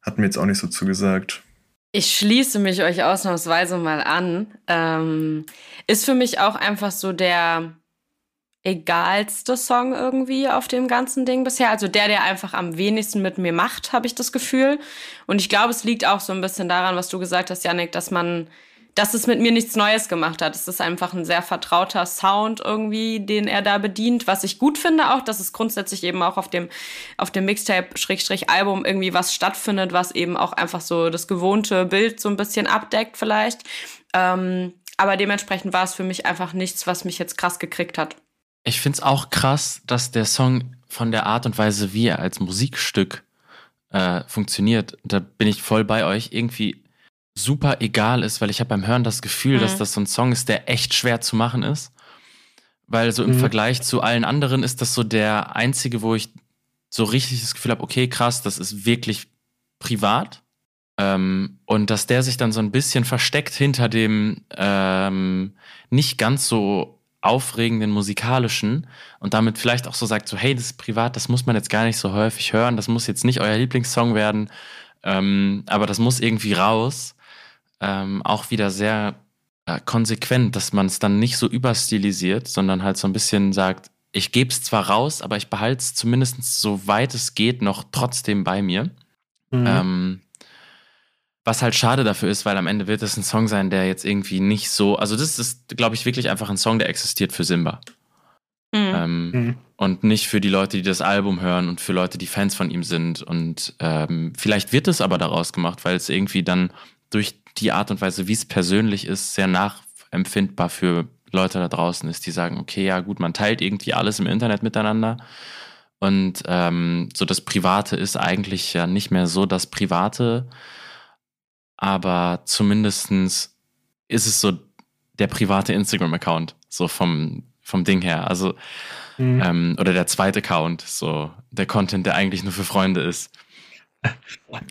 hat mir jetzt auch nicht so zugesagt. Ich schließe mich euch ausnahmsweise mal an. Ähm, ist für mich auch einfach so der egalste Song irgendwie auf dem ganzen Ding bisher. Also der, der einfach am wenigsten mit mir macht, habe ich das Gefühl. Und ich glaube, es liegt auch so ein bisschen daran, was du gesagt hast, Janik, dass man dass es mit mir nichts Neues gemacht hat. Es ist einfach ein sehr vertrauter Sound irgendwie, den er da bedient, was ich gut finde auch, dass es grundsätzlich eben auch auf dem, auf dem Mixtape-Album irgendwie was stattfindet, was eben auch einfach so das gewohnte Bild so ein bisschen abdeckt vielleicht. Ähm, aber dementsprechend war es für mich einfach nichts, was mich jetzt krass gekriegt hat. Ich finde es auch krass, dass der Song von der Art und Weise, wie er als Musikstück äh, funktioniert, da bin ich voll bei euch, irgendwie super egal ist, weil ich habe beim Hören das Gefühl, mhm. dass das so ein Song ist, der echt schwer zu machen ist. Weil so im mhm. Vergleich zu allen anderen ist das so der einzige, wo ich so richtig das Gefühl habe, okay, krass, das ist wirklich privat. Ähm, und dass der sich dann so ein bisschen versteckt hinter dem ähm, nicht ganz so aufregenden musikalischen und damit vielleicht auch so sagt, so hey, das ist privat, das muss man jetzt gar nicht so häufig hören, das muss jetzt nicht euer Lieblingssong werden, ähm, aber das muss irgendwie raus ähm, auch wieder sehr äh, konsequent, dass man es dann nicht so überstilisiert, sondern halt so ein bisschen sagt, ich gebe es zwar raus, aber ich behalte es zumindest so weit es geht noch trotzdem bei mir. Mhm. Ähm, Was halt schade dafür ist, weil am Ende wird es ein Song sein, der jetzt irgendwie nicht so. Also, das ist, glaube ich, wirklich einfach ein Song, der existiert für Simba. Mhm. Ähm, mhm. Und nicht für die Leute, die das Album hören und für Leute, die Fans von ihm sind. Und ähm, vielleicht wird es aber daraus gemacht, weil es irgendwie dann durch die Art und Weise, wie es persönlich ist, sehr nachempfindbar für Leute da draußen ist, die sagen, okay, ja gut, man teilt irgendwie alles im Internet miteinander. Und ähm, so das Private ist eigentlich ja nicht mehr so das Private, aber zumindestens ist es so der private Instagram-Account, so vom, vom Ding her. Also, mhm. ähm, oder der zweite Account, so der Content, der eigentlich nur für Freunde ist.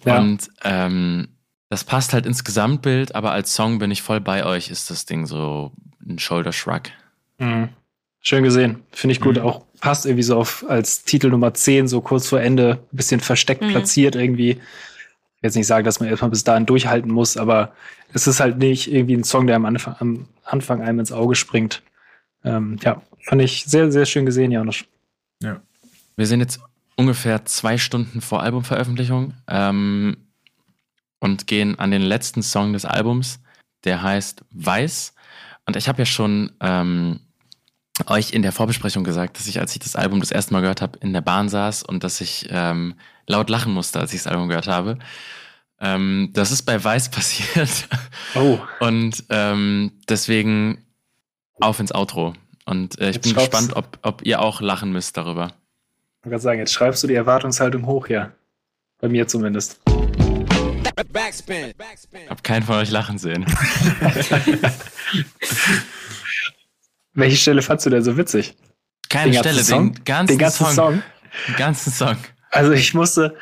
Ja. Und ähm, das passt halt ins Gesamtbild, aber als Song bin ich voll bei euch, ist das Ding so ein Shoulder Shrug. Mhm. Schön gesehen. Finde ich gut. Mhm. Auch passt irgendwie so auf als Titel Nummer 10, so kurz vor Ende, ein bisschen versteckt mhm. platziert irgendwie jetzt nicht sagen, dass man erstmal bis dahin durchhalten muss, aber es ist halt nicht irgendwie ein Song, der am Anfang, am Anfang einem ins Auge springt. Ähm, ja, fand ich sehr, sehr schön gesehen, Janusz. Ja. Wir sind jetzt ungefähr zwei Stunden vor Albumveröffentlichung ähm, und gehen an den letzten Song des Albums, der heißt Weiß. Und ich habe ja schon ähm, euch in der Vorbesprechung gesagt, dass ich, als ich das Album das erste Mal gehört habe, in der Bahn saß und dass ich ähm, laut lachen musste, als ich das Album gehört habe. Ähm, das ist bei Weiß passiert. Oh. Und ähm, deswegen auf ins Outro. Und äh, ich jetzt bin gespannt, ob, ob ihr auch lachen müsst darüber. Ich kann sagen, jetzt schreibst du die Erwartungshaltung hoch, ja. Bei mir zumindest. Backspin. Hab keinen von euch lachen sehen. Welche Stelle fandst du denn so witzig? Keine den Stelle, Song? den ganzen, den ganzen Song. Song. Den ganzen Song. Also ich musste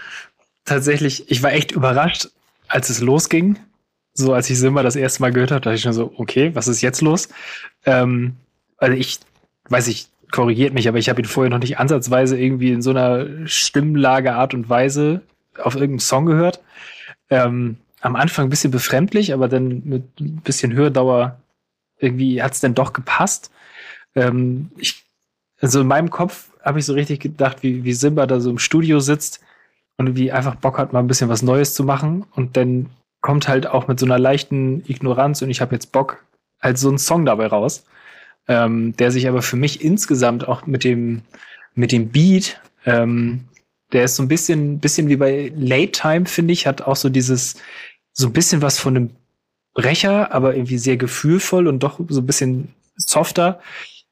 tatsächlich, ich war echt überrascht, als es losging. So als ich Simba das erste Mal gehört habe, dachte ich schon so, okay, was ist jetzt los? Ähm, also ich weiß ich, korrigiert mich, aber ich habe ihn vorher noch nicht ansatzweise irgendwie in so einer Stimmlage, Art und Weise auf irgendeinem Song gehört. Ähm, am Anfang ein bisschen befremdlich, aber dann mit ein bisschen Hördauer irgendwie hat es dann doch gepasst. Ähm, ich, also in meinem Kopf habe ich so richtig gedacht, wie, wie Simba da so im Studio sitzt und wie einfach Bock hat, mal ein bisschen was Neues zu machen. Und dann kommt halt auch mit so einer leichten Ignoranz und ich habe jetzt Bock, halt so ein Song dabei raus. Ähm, der sich aber für mich insgesamt auch mit dem, mit dem Beat, ähm, der ist so ein bisschen, bisschen wie bei Late Time, finde ich, hat auch so dieses, so ein bisschen was von einem Brecher, aber irgendwie sehr gefühlvoll und doch so ein bisschen softer,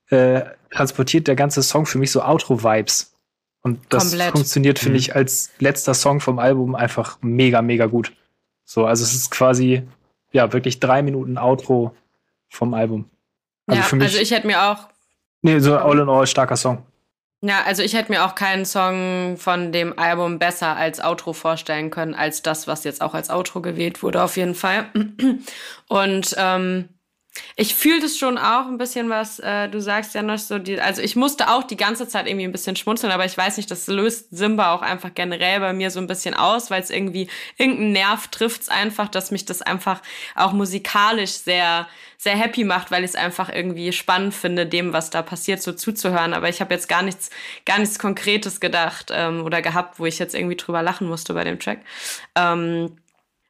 äh, transportiert der ganze Song für mich so Outro-Vibes. Und das Komplett. funktioniert, finde mhm. ich, als letzter Song vom Album einfach mega, mega gut. So, also es ist quasi, ja, wirklich drei Minuten Outro vom Album. Also ja, für mich, also ich hätte mir auch. Nee, so all in all starker Song. Ja, also ich hätte mir auch keinen Song von dem Album besser als Outro vorstellen können, als das, was jetzt auch als Outro gewählt wurde, auf jeden Fall. Und ähm, ich fühle das schon auch ein bisschen, was äh, du sagst, ja noch so. Die, also ich musste auch die ganze Zeit irgendwie ein bisschen schmunzeln, aber ich weiß nicht, das löst Simba auch einfach generell bei mir so ein bisschen aus, weil es irgendwie irgendeinen Nerv trifft einfach, dass mich das einfach auch musikalisch sehr sehr happy macht, weil ich es einfach irgendwie spannend finde, dem, was da passiert, so zuzuhören. Aber ich habe jetzt gar nichts, gar nichts Konkretes gedacht ähm, oder gehabt, wo ich jetzt irgendwie drüber lachen musste bei dem Track. Ähm,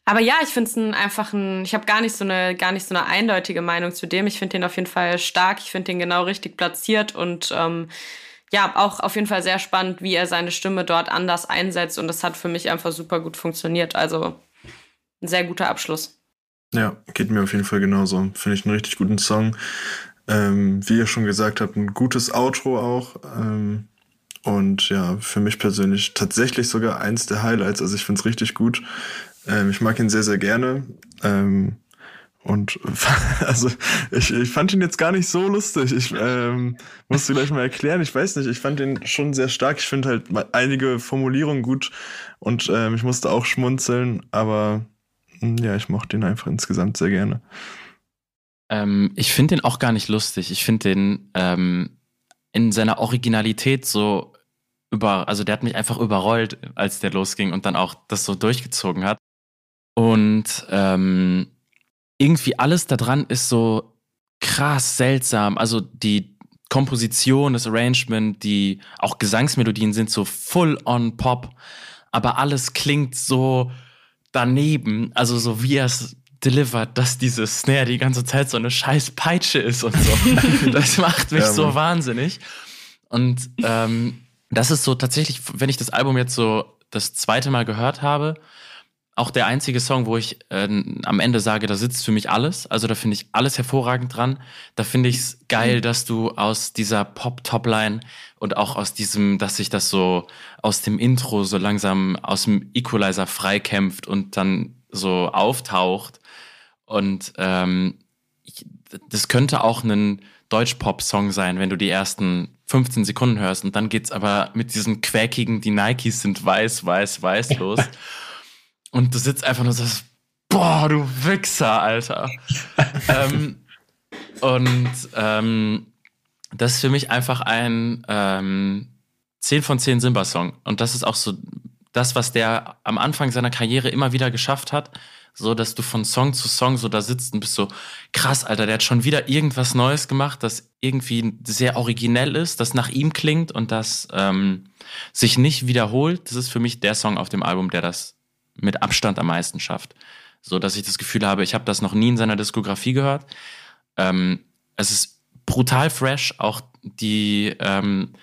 aber ja, ich finde es einfach ein, ich habe gar nicht so eine, gar nicht so eine eindeutige Meinung zu dem. Ich finde den auf jeden Fall stark, ich finde den genau richtig platziert und ähm, ja, auch auf jeden Fall sehr spannend, wie er seine Stimme dort anders einsetzt und das hat für mich einfach super gut funktioniert. Also ein sehr guter Abschluss. Ja, geht mir auf jeden Fall genauso. Finde ich einen richtig guten Song. Ähm, wie ihr schon gesagt habt, ein gutes Outro auch. Ähm, und ja, für mich persönlich tatsächlich sogar eins der Highlights. Also ich finde es richtig gut. Ähm, ich mag ihn sehr, sehr gerne. Ähm, und also ich, ich fand ihn jetzt gar nicht so lustig. Ich ähm, musste gleich mal erklären. Ich weiß nicht, ich fand ihn schon sehr stark. Ich finde halt einige Formulierungen gut und ähm, ich musste auch schmunzeln, aber ja, ich mochte ihn einfach insgesamt sehr gerne. Ähm, ich finde den auch gar nicht lustig. Ich finde den ähm, in seiner Originalität so über, also der hat mich einfach überrollt, als der losging und dann auch das so durchgezogen hat. Und ähm, irgendwie alles daran ist so krass seltsam. Also die Komposition, das Arrangement, die auch Gesangsmelodien sind so full on Pop, aber alles klingt so daneben, also so wie er es delivert, dass diese Snare die ganze Zeit so eine scheiß Peitsche ist und so. das macht mich ja, so wahnsinnig. Und ähm, das ist so tatsächlich, wenn ich das Album jetzt so das zweite Mal gehört habe, auch der einzige Song, wo ich äh, am Ende sage, da sitzt für mich alles. Also da finde ich alles hervorragend dran. Da finde ich es geil, dass du aus dieser Pop-Topline und auch aus diesem, dass sich das so aus dem Intro so langsam aus dem Equalizer freikämpft und dann so auftaucht. Und ähm, ich, das könnte auch ein Deutsch-Pop-Song sein, wenn du die ersten 15 Sekunden hörst und dann geht's aber mit diesen quäkigen, die Nikes sind weiß, weiß, weiß los. Und du sitzt einfach nur so, boah, du Wichser, Alter. ähm, und ähm, das ist für mich einfach ein ähm, 10 von 10 Simba-Song. Und das ist auch so das, was der am Anfang seiner Karriere immer wieder geschafft hat. So, dass du von Song zu Song so da sitzt und bist so, krass, Alter, der hat schon wieder irgendwas Neues gemacht, das irgendwie sehr originell ist, das nach ihm klingt und das ähm, sich nicht wiederholt. Das ist für mich der Song auf dem Album, der das mit Abstand am meisten schafft. So dass ich das Gefühl habe, ich habe das noch nie in seiner Diskografie gehört. Ähm, es ist brutal fresh, auch die ähm,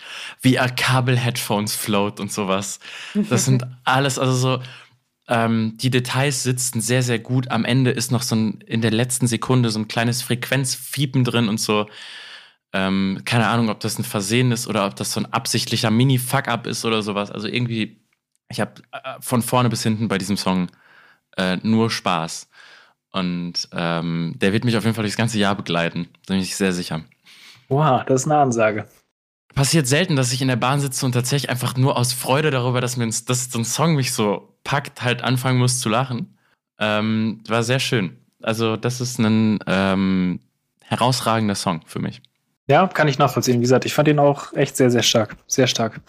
wie er Kabel-Headphones float und sowas. Das sind alles, also so, ähm, die Details sitzen sehr, sehr gut. Am Ende ist noch so ein, in der letzten Sekunde so ein kleines Frequenzfiepen drin und so. Ähm, keine Ahnung, ob das ein Versehen ist oder ob das so ein absichtlicher Mini-Fuck-up ist oder sowas. Also irgendwie ich habe äh, von vorne bis hinten bei diesem Song äh, nur Spaß. Und ähm, der wird mich auf jeden Fall das ganze Jahr begleiten. Da bin ich sehr sicher. Wow, das ist eine Ansage. Passiert selten, dass ich in der Bahn sitze und tatsächlich einfach nur aus Freude darüber, dass, mir dass so ein Song mich so packt, halt anfangen muss zu lachen. Ähm, war sehr schön. Also, das ist ein ähm, herausragender Song für mich. Ja, kann ich nachvollziehen. Wie gesagt, ich fand ihn auch echt sehr, sehr stark. Sehr stark.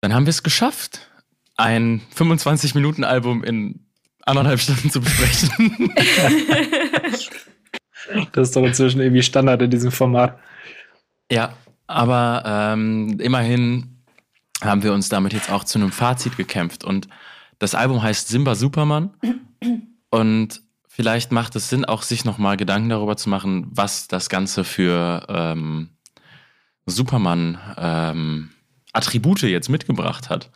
Dann haben wir es geschafft ein 25-Minuten-Album in anderthalb Stunden zu besprechen. das ist doch inzwischen irgendwie Standard in diesem Format. Ja, aber ähm, immerhin haben wir uns damit jetzt auch zu einem Fazit gekämpft. Und das Album heißt Simba Superman. Und vielleicht macht es Sinn, auch sich nochmal Gedanken darüber zu machen, was das Ganze für ähm, Superman ähm, Attribute jetzt mitgebracht hat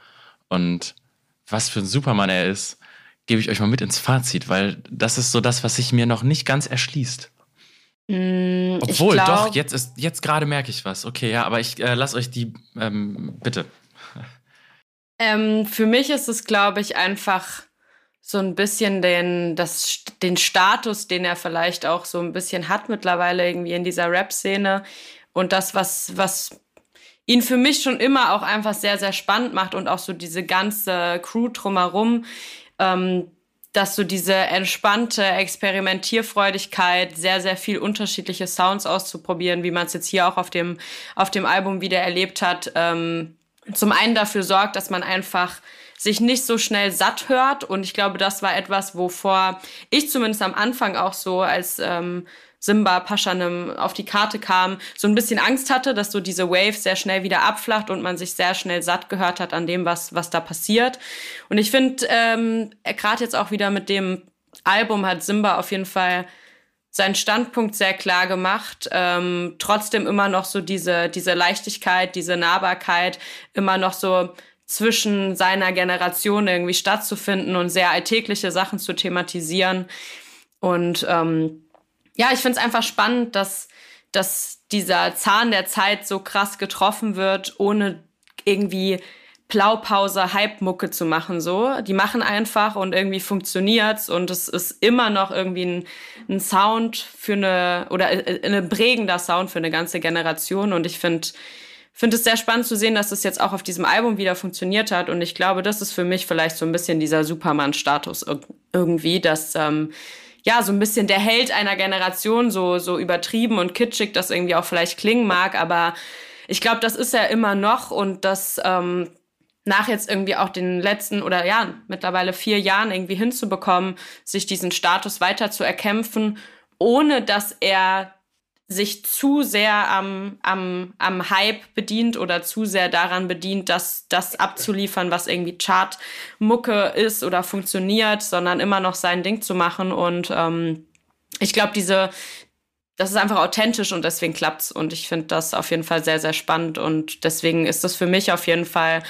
und was für ein Supermann er ist, gebe ich euch mal mit ins Fazit, weil das ist so das, was sich mir noch nicht ganz erschließt. Mm, Obwohl, glaub, doch, jetzt ist, jetzt gerade merke ich was. Okay, ja, aber ich äh, lasse euch die, ähm, bitte. Ähm, für mich ist es, glaube ich, einfach so ein bisschen den, das, den Status, den er vielleicht auch so ein bisschen hat mittlerweile irgendwie in dieser Rap-Szene und das, was, was ihn für mich schon immer auch einfach sehr, sehr spannend macht und auch so diese ganze Crew drumherum, ähm, dass so diese entspannte Experimentierfreudigkeit, sehr, sehr viel unterschiedliche Sounds auszuprobieren, wie man es jetzt hier auch auf dem, auf dem Album wieder erlebt hat, ähm, zum einen dafür sorgt, dass man einfach sich nicht so schnell satt hört. Und ich glaube, das war etwas, wovor ich zumindest am Anfang auch so als ähm, Simba Paschanem auf die Karte kam, so ein bisschen Angst hatte, dass so diese Wave sehr schnell wieder abflacht und man sich sehr schnell satt gehört hat an dem, was, was da passiert. Und ich finde, ähm, gerade jetzt auch wieder mit dem Album hat Simba auf jeden Fall seinen Standpunkt sehr klar gemacht. Ähm, trotzdem immer noch so diese, diese Leichtigkeit, diese Nahbarkeit, immer noch so zwischen seiner Generation irgendwie stattzufinden und sehr alltägliche Sachen zu thematisieren. Und ähm, ja, ich finde es einfach spannend, dass, dass dieser Zahn der Zeit so krass getroffen wird, ohne irgendwie Blaupause, Hype-Mucke zu machen, so. Die machen einfach und irgendwie funktioniert's und es ist immer noch irgendwie ein, ein Sound für eine, oder äh, ein prägender Sound für eine ganze Generation und ich finde, finde es sehr spannend zu sehen, dass es jetzt auch auf diesem Album wieder funktioniert hat. Und ich glaube, das ist für mich vielleicht so ein bisschen dieser Superman-Status irgendwie, dass, ähm, ja, so ein bisschen der Held einer Generation, so, so übertrieben und kitschig das irgendwie auch vielleicht klingen mag, aber ich glaube, das ist er immer noch. Und das ähm, nach jetzt irgendwie auch den letzten oder ja, mittlerweile vier Jahren irgendwie hinzubekommen, sich diesen Status weiter zu erkämpfen, ohne dass er sich zu sehr am, am, am Hype bedient oder zu sehr daran bedient, dass das abzuliefern, was irgendwie Chart-Mucke ist oder funktioniert, sondern immer noch sein Ding zu machen. Und ähm, ich glaube, diese, das ist einfach authentisch und deswegen klappt's. Und ich finde das auf jeden Fall sehr, sehr spannend. Und deswegen ist das für mich auf jeden Fall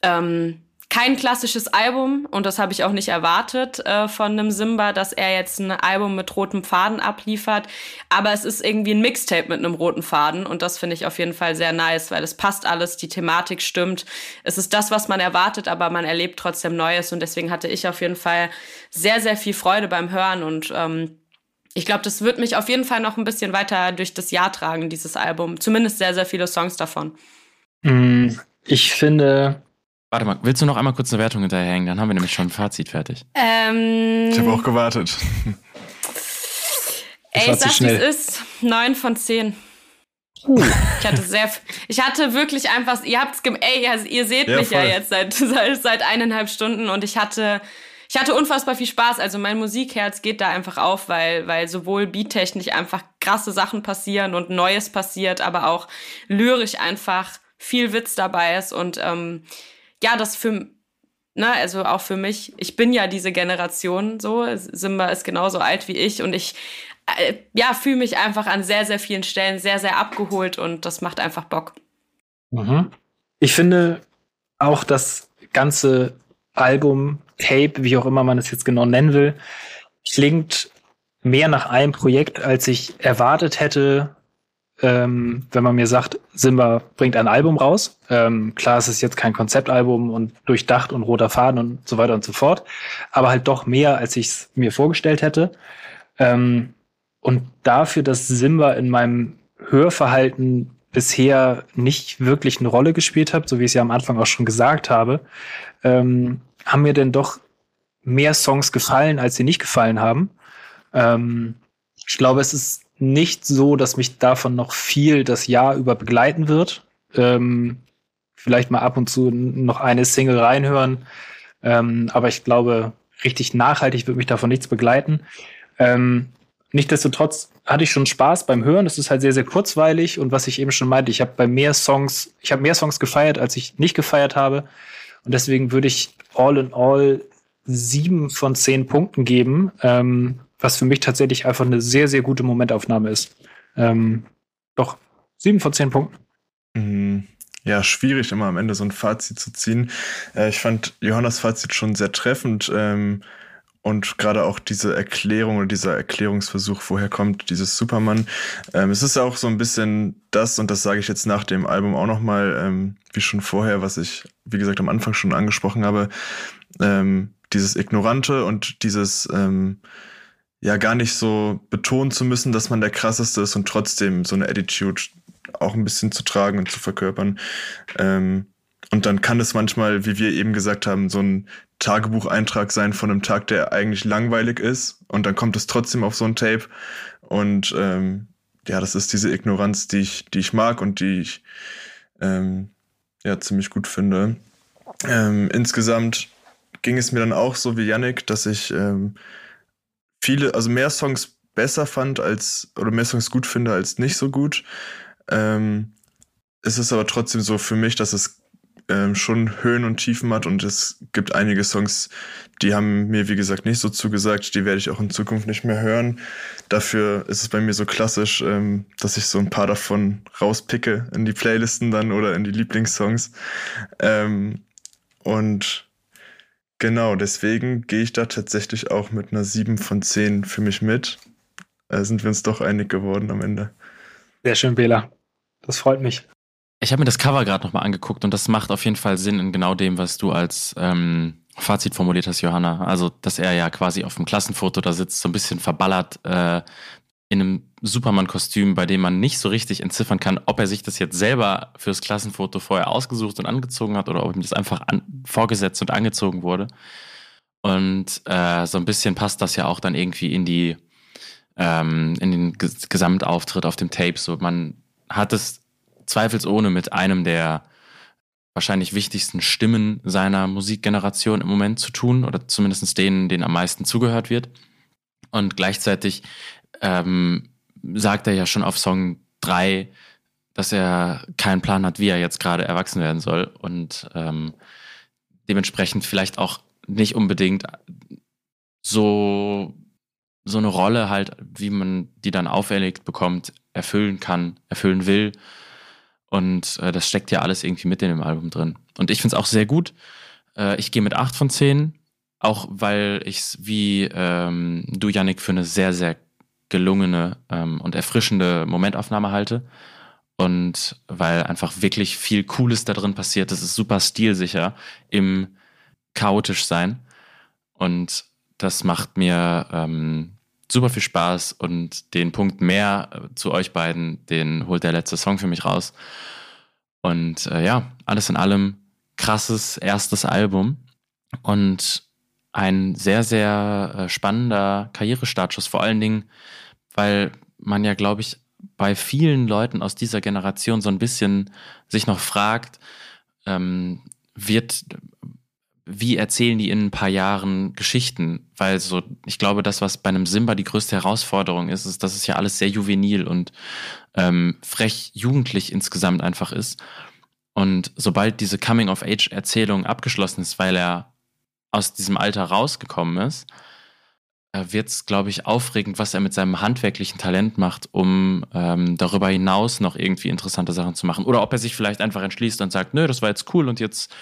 ähm, kein klassisches Album und das habe ich auch nicht erwartet äh, von einem Simba, dass er jetzt ein Album mit rotem Faden abliefert. Aber es ist irgendwie ein Mixtape mit einem roten Faden und das finde ich auf jeden Fall sehr nice, weil es passt alles, die Thematik stimmt. Es ist das, was man erwartet, aber man erlebt trotzdem Neues und deswegen hatte ich auf jeden Fall sehr, sehr viel Freude beim Hören und ähm, ich glaube, das wird mich auf jeden Fall noch ein bisschen weiter durch das Jahr tragen, dieses Album. Zumindest sehr, sehr viele Songs davon. Mm, ich finde, Warte mal, willst du noch einmal kurz eine Wertung hinterherhängen? Dann haben wir nämlich schon ein Fazit fertig. Ähm, Ich habe auch gewartet. ey, ich sag, wie es ist. Neun von zehn. Ich hatte sehr, ich hatte wirklich einfach, ihr habt's, gem ey, also ihr seht Ja, mich ja voll. jetzt seit, seit, seit eineinhalb Stunden und ich hatte, ich hatte unfassbar viel Spaß. Also mein Musikherz geht da einfach auf, weil, weil sowohl beattechnisch einfach krasse Sachen passieren und Neues passiert, aber auch lyrisch einfach viel Witz dabei ist und ähm, ja, das für, ne, also auch für mich, ich bin ja diese Generation so, Simba ist genauso alt wie ich und ich, äh, ja, fühle mich einfach an sehr, sehr vielen Stellen sehr, sehr abgeholt und das macht einfach Bock. Mhm. Ich finde auch das ganze Album, Tape, wie auch immer man es jetzt genau nennen will, klingt mehr nach einem Projekt, als ich erwartet hätte, ähm, wenn man mir sagt, Simba bringt ein Album raus. Ähm, klar, es ist jetzt kein Konzeptalbum und durchdacht und roter Faden und so weiter und so fort, aber halt doch mehr, als ich es mir vorgestellt hätte. Ähm, und dafür, dass Simba in meinem Hörverhalten bisher nicht wirklich eine Rolle gespielt hat, so wie ich es ja am Anfang auch schon gesagt habe, ähm, haben mir denn doch mehr Songs gefallen, als sie nicht gefallen haben. Ähm, ich glaube, es ist nicht so, dass mich davon noch viel das Jahr über begleiten wird. Ähm, vielleicht mal ab und zu noch eine Single reinhören. Ähm, aber ich glaube, richtig nachhaltig wird mich davon nichts begleiten. Ähm, Nichtsdestotrotz hatte ich schon Spaß beim Hören. Es ist halt sehr, sehr kurzweilig und was ich eben schon meinte, ich habe bei mehr Songs, ich habe mehr Songs gefeiert, als ich nicht gefeiert habe. Und deswegen würde ich all in all sieben von zehn Punkten geben, ähm, was für mich tatsächlich einfach eine sehr, sehr gute Momentaufnahme ist. Ähm, doch, sieben von zehn Punkten. Mhm. Ja, schwierig immer am Ende so ein Fazit zu ziehen. Äh, ich fand Johannas Fazit schon sehr treffend. Ähm, und gerade auch diese Erklärung oder dieser Erklärungsversuch, woher kommt dieses Superman. Ähm, es ist ja auch so ein bisschen das, und das sage ich jetzt nach dem Album auch nochmal, ähm, wie schon vorher, was ich, wie gesagt, am Anfang schon angesprochen habe, ähm, dieses Ignorante und dieses, ähm, ja, gar nicht so betonen zu müssen, dass man der krasseste ist und trotzdem so eine Attitude auch ein bisschen zu tragen und zu verkörpern. Ähm, und dann kann es manchmal, wie wir eben gesagt haben, so ein Tagebucheintrag sein von einem Tag, der eigentlich langweilig ist. Und dann kommt es trotzdem auf so ein Tape. Und ähm, ja, das ist diese Ignoranz, die ich, die ich mag und die ich ähm, ja ziemlich gut finde. Ähm, insgesamt ging es mir dann auch so wie Yannick, dass ich ähm, viele, also mehr Songs besser fand als, oder mehr Songs gut finde als nicht so gut. Ähm, es ist aber trotzdem so für mich, dass es ähm, schon Höhen und Tiefen hat und es gibt einige Songs, die haben mir, wie gesagt, nicht so zugesagt. Die werde ich auch in Zukunft nicht mehr hören. Dafür ist es bei mir so klassisch, ähm, dass ich so ein paar davon rauspicke in die Playlisten dann oder in die Lieblingssongs. Ähm, und genau, deswegen gehe ich da tatsächlich auch mit einer 7 von 10 für mich mit. Äh, sind wir uns doch einig geworden am Ende. Sehr schön, Bela. Das freut mich. Ich habe mir das Cover gerade nochmal angeguckt und das macht auf jeden Fall Sinn in genau dem, was du als ähm, Fazit formuliert hast, Johanna. Also, dass er ja quasi auf dem Klassenfoto da sitzt, so ein bisschen verballert äh, in einem Superman-Kostüm, bei dem man nicht so richtig entziffern kann, ob er sich das jetzt selber fürs Klassenfoto vorher ausgesucht und angezogen hat oder ob ihm das einfach vorgesetzt und angezogen wurde. Und äh, so ein bisschen passt das ja auch dann irgendwie in die ähm, in den Ges Gesamtauftritt auf dem Tape. So, man hat es zweifelsohne mit einem der wahrscheinlich wichtigsten Stimmen seiner Musikgeneration im Moment zu tun oder zumindest denen, denen am meisten zugehört wird. Und gleichzeitig ähm, sagt er ja schon auf Song 3, dass er keinen Plan hat, wie er jetzt gerade erwachsen werden soll und ähm, dementsprechend vielleicht auch nicht unbedingt so, so eine Rolle halt, wie man die dann auferlegt bekommt, erfüllen kann, erfüllen will. Und äh, das steckt ja alles irgendwie mit in dem Album drin. Und ich finde es auch sehr gut. Äh, ich gehe mit 8 von 10, auch weil ich es wie ähm, du, Yannick, für eine sehr, sehr gelungene ähm, und erfrischende Momentaufnahme halte. Und weil einfach wirklich viel Cooles da drin passiert. Das ist super stilsicher im chaotisch sein. Und das macht mir ähm, super viel Spaß und den Punkt mehr äh, zu euch beiden, den holt der letzte Song für mich raus. Und äh, ja, alles in allem krasses erstes Album und ein sehr, sehr äh, spannender Karrierestartschuss, vor allen Dingen, weil man ja, glaube ich, bei vielen Leuten aus dieser Generation so ein bisschen sich noch fragt, ähm, wird, wie erzählen die in ein paar Jahren Geschichten? Weil so, ich glaube, das, was bei einem Simba die größte Herausforderung ist, ist, dass es ja alles sehr juvenil und ähm, frech jugendlich insgesamt einfach ist. Und sobald diese Coming-of-Age-Erzählung abgeschlossen ist, weil er aus diesem Alter rausgekommen ist, äh, wird es, glaube ich, aufregend, was er mit seinem handwerklichen Talent macht, um ähm, darüber hinaus noch irgendwie interessante Sachen zu machen. Oder ob er sich vielleicht einfach entschließt und sagt, nö, das war jetzt cool und jetzt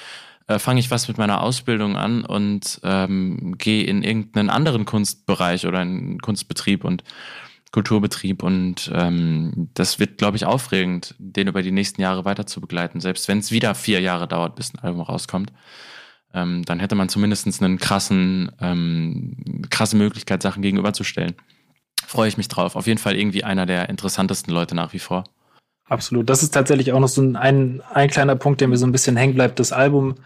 äh, fange ich was mit meiner Ausbildung an und ähm, gehe in irgendeinen anderen Kunstbereich oder einen Kunstbetrieb und Kulturbetrieb und ähm, das wird, glaube ich, aufregend, den über die nächsten Jahre weiter zu begleiten, selbst wenn es wieder vier Jahre dauert, bis ein Album rauskommt. Ähm, dann hätte man zumindest einen krassen, ähm, krasse Möglichkeit, Sachen gegenüberzustellen. Freue ich mich drauf. Auf jeden Fall irgendwie einer der interessantesten Leute nach wie vor. Absolut. Das ist tatsächlich auch noch so ein, ein, ein kleiner Punkt, der mir so ein bisschen hängen bleibt. Das Album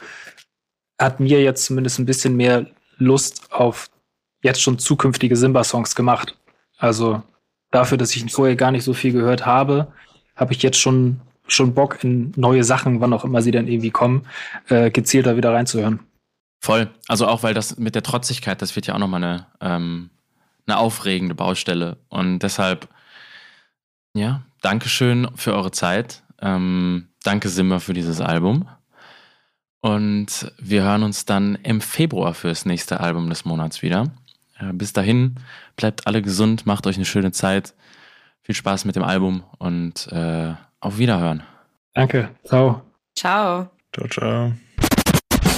hat mir jetzt zumindest ein bisschen mehr Lust auf jetzt schon zukünftige Simba-Songs gemacht. Also dafür, dass ich ihn vorher gar nicht so viel gehört habe, habe ich jetzt schon, schon Bock in neue Sachen, wann auch immer sie dann irgendwie kommen, äh, gezielter wieder reinzuhören. Voll. Also auch, weil das mit der Trotzigkeit, das wird ja auch nochmal eine, ähm, eine aufregende Baustelle. Und deshalb, ja, Dankeschön für eure Zeit. Ähm, danke Simmer für dieses Album. Und wir hören uns dann im Februar fürs nächste Album des Monats wieder. Äh, bis dahin, bleibt alle gesund, macht euch eine schöne Zeit. Viel Spaß mit dem Album und äh, auf Wiederhören. Danke. Ciao. Ciao. Ciao, ciao.